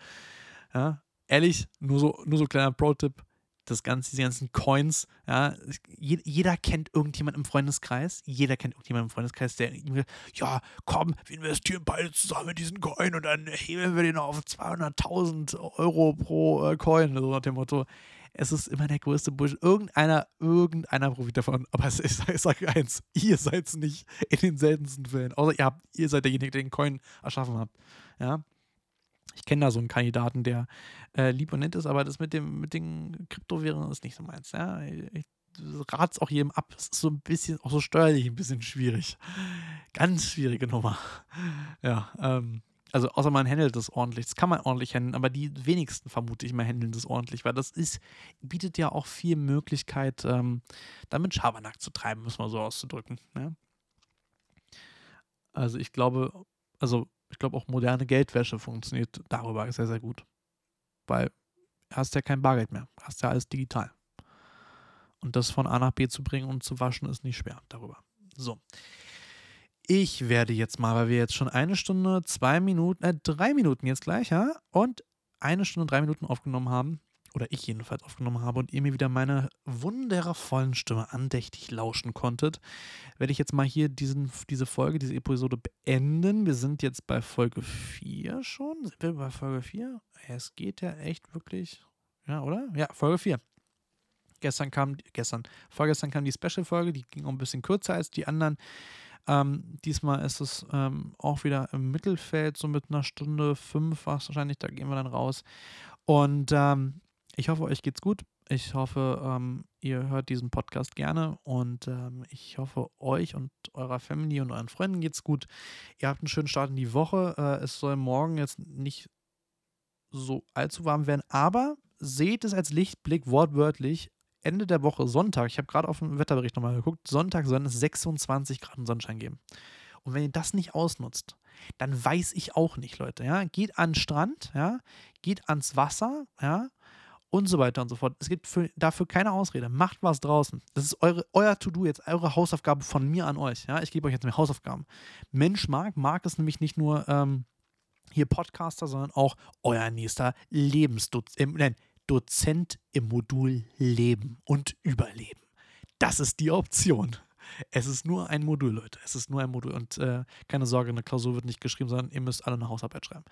Ja, ehrlich, nur so, nur so kleiner Pro-Tipp, das ganze, diese ganzen Coins, ja, jeder kennt irgendjemand im Freundeskreis, jeder kennt irgendjemand im Freundeskreis, der ja, komm, wir investieren beide zusammen in diesen Coin und dann heben wir den auf 200.000 Euro pro äh, Coin, so nach dem Motto. Es ist immer der größte Bullshit. Irgendeiner, irgendeiner profitiert davon. Aber ich, sage eins, ihr seid es nicht in den seltensten Fällen. Außer ihr, habt, ihr seid derjenige, der den Coin erschaffen hat. Ja, ich kenne da so einen Kandidaten, der äh, lieb und nett ist, aber das mit, dem, mit den Kryptowährungen ist nicht so meins. Ja? Ich es auch jedem ab. Es ist so ein bisschen, auch so steuerlich ein bisschen schwierig. Ganz schwierige Nummer. Ja, ähm, also außer man handelt das ordentlich. Das kann man ordentlich handeln, aber die wenigsten vermute ich mal handeln das ordentlich, weil das ist, bietet ja auch viel Möglichkeit, ähm, damit Schabernack zu treiben, muss man so auszudrücken. Ne? Also ich glaube, also ich glaube auch moderne Geldwäsche funktioniert darüber sehr, sehr gut. Weil hast ja kein Bargeld mehr. Hast ja alles digital. Und das von A nach B zu bringen und zu waschen ist nicht schwer darüber. So. Ich werde jetzt mal, weil wir jetzt schon eine Stunde, zwei Minuten, äh, drei Minuten jetzt gleich, ja, und eine Stunde, drei Minuten aufgenommen haben, oder ich jedenfalls aufgenommen habe und ihr mir wieder meine wundervollen Stimme andächtig lauschen konntet, werde ich jetzt mal hier diesen, diese Folge, diese Episode beenden. Wir sind jetzt bei Folge 4 schon. Sind wir bei Folge 4? Es geht ja echt wirklich. Ja, oder? Ja, Folge 4. Gestern kam, gestern, vorgestern kam die Special-Folge, die ging auch ein bisschen kürzer als die anderen. Ähm, diesmal ist es ähm, auch wieder im Mittelfeld, so mit einer Stunde fünf wahrscheinlich, da gehen wir dann raus. Und ähm, ich hoffe, euch geht's gut. Ich hoffe, ähm, ihr hört diesen Podcast gerne und ähm, ich hoffe, euch und eurer Family und euren Freunden geht's gut. Ihr habt einen schönen Start in die Woche. Äh, es soll morgen jetzt nicht so allzu warm werden, aber seht es als Lichtblick wortwörtlich. Ende der Woche, Sonntag, ich habe gerade auf den Wetterbericht nochmal geguckt, Sonntag sollen es 26 Grad und Sonnenschein geben. Und wenn ihr das nicht ausnutzt, dann weiß ich auch nicht, Leute. Ja? Geht an den Strand, ja? geht ans Wasser, ja, und so weiter und so fort. Es gibt für, dafür keine Ausrede. Macht was draußen. Das ist eure, euer To-Do jetzt, eure Hausaufgabe von mir an euch. Ja? Ich gebe euch jetzt eine Hausaufgaben. Mensch mag, mag es nämlich nicht nur ähm, hier Podcaster, sondern auch euer nächster Lebensdozent, äh, nein, Dozent im Modul Leben und Überleben. Das ist die Option. Es ist nur ein Modul, Leute. Es ist nur ein Modul. Und äh, keine Sorge, eine Klausur wird nicht geschrieben, sondern ihr müsst alle eine Hausarbeit schreiben.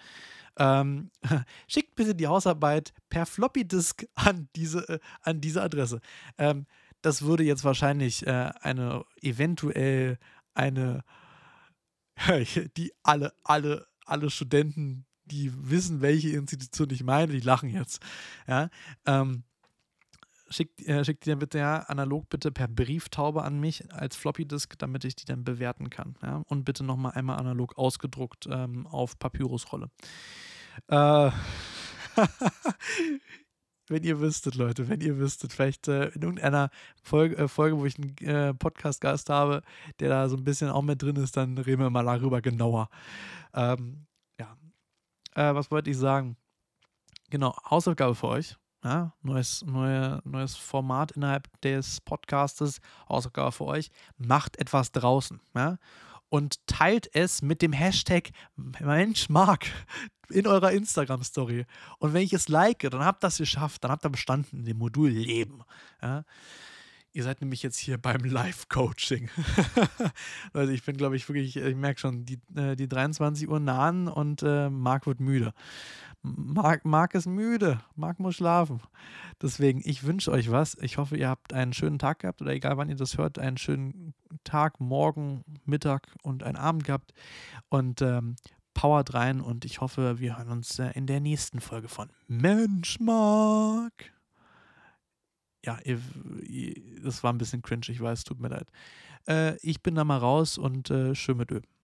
Ähm, schickt bitte die Hausarbeit per Floppy Disk an diese, äh, an diese Adresse. Ähm, das würde jetzt wahrscheinlich äh, eine eventuell eine die alle, alle, alle Studenten, die wissen, welche Institution ich meine, die lachen jetzt. Ja. Ähm, schickt, äh, schickt die dann bitte ja analog bitte per Brieftaube an mich als Floppy Disk, damit ich die dann bewerten kann. Ja? Und bitte nochmal einmal analog ausgedruckt ähm, auf Papyrusrolle. Äh, wenn ihr wüsstet, Leute, wenn ihr wüsstet, vielleicht äh, in irgendeiner Folge, äh, Folge wo ich einen äh, Podcast-Gast habe, der da so ein bisschen auch mit drin ist, dann reden wir mal darüber genauer. Ähm, ja. Äh, was wollte ich sagen? Genau, Hausaufgabe für euch. Ja, neues, neue, neues Format innerhalb des Podcastes, Hausaufgabe für euch. Macht etwas draußen. Ja? Und teilt es mit dem Hashtag Mensch mag in eurer Instagram-Story. Und wenn ich es like, dann habt ihr das geschafft. Dann habt ihr bestanden in dem Modul Leben. Ja? Ihr seid nämlich jetzt hier beim Live-Coaching. Leute, ich bin, glaube ich, wirklich, ich merke schon, die, äh, die 23 Uhr nahen und äh, Marc wird müde. Marc, Marc ist müde. Marc muss schlafen. Deswegen, ich wünsche euch was. Ich hoffe, ihr habt einen schönen Tag gehabt oder egal wann ihr das hört, einen schönen Tag, Morgen, Mittag und einen Abend gehabt. Und ähm, powert rein und ich hoffe, wir hören uns äh, in der nächsten Folge von Mensch Marc. Ja, ihr, ihr, das war ein bisschen cringe, ich weiß, tut mir leid. Äh, ich bin da mal raus und äh, schön mit Öl.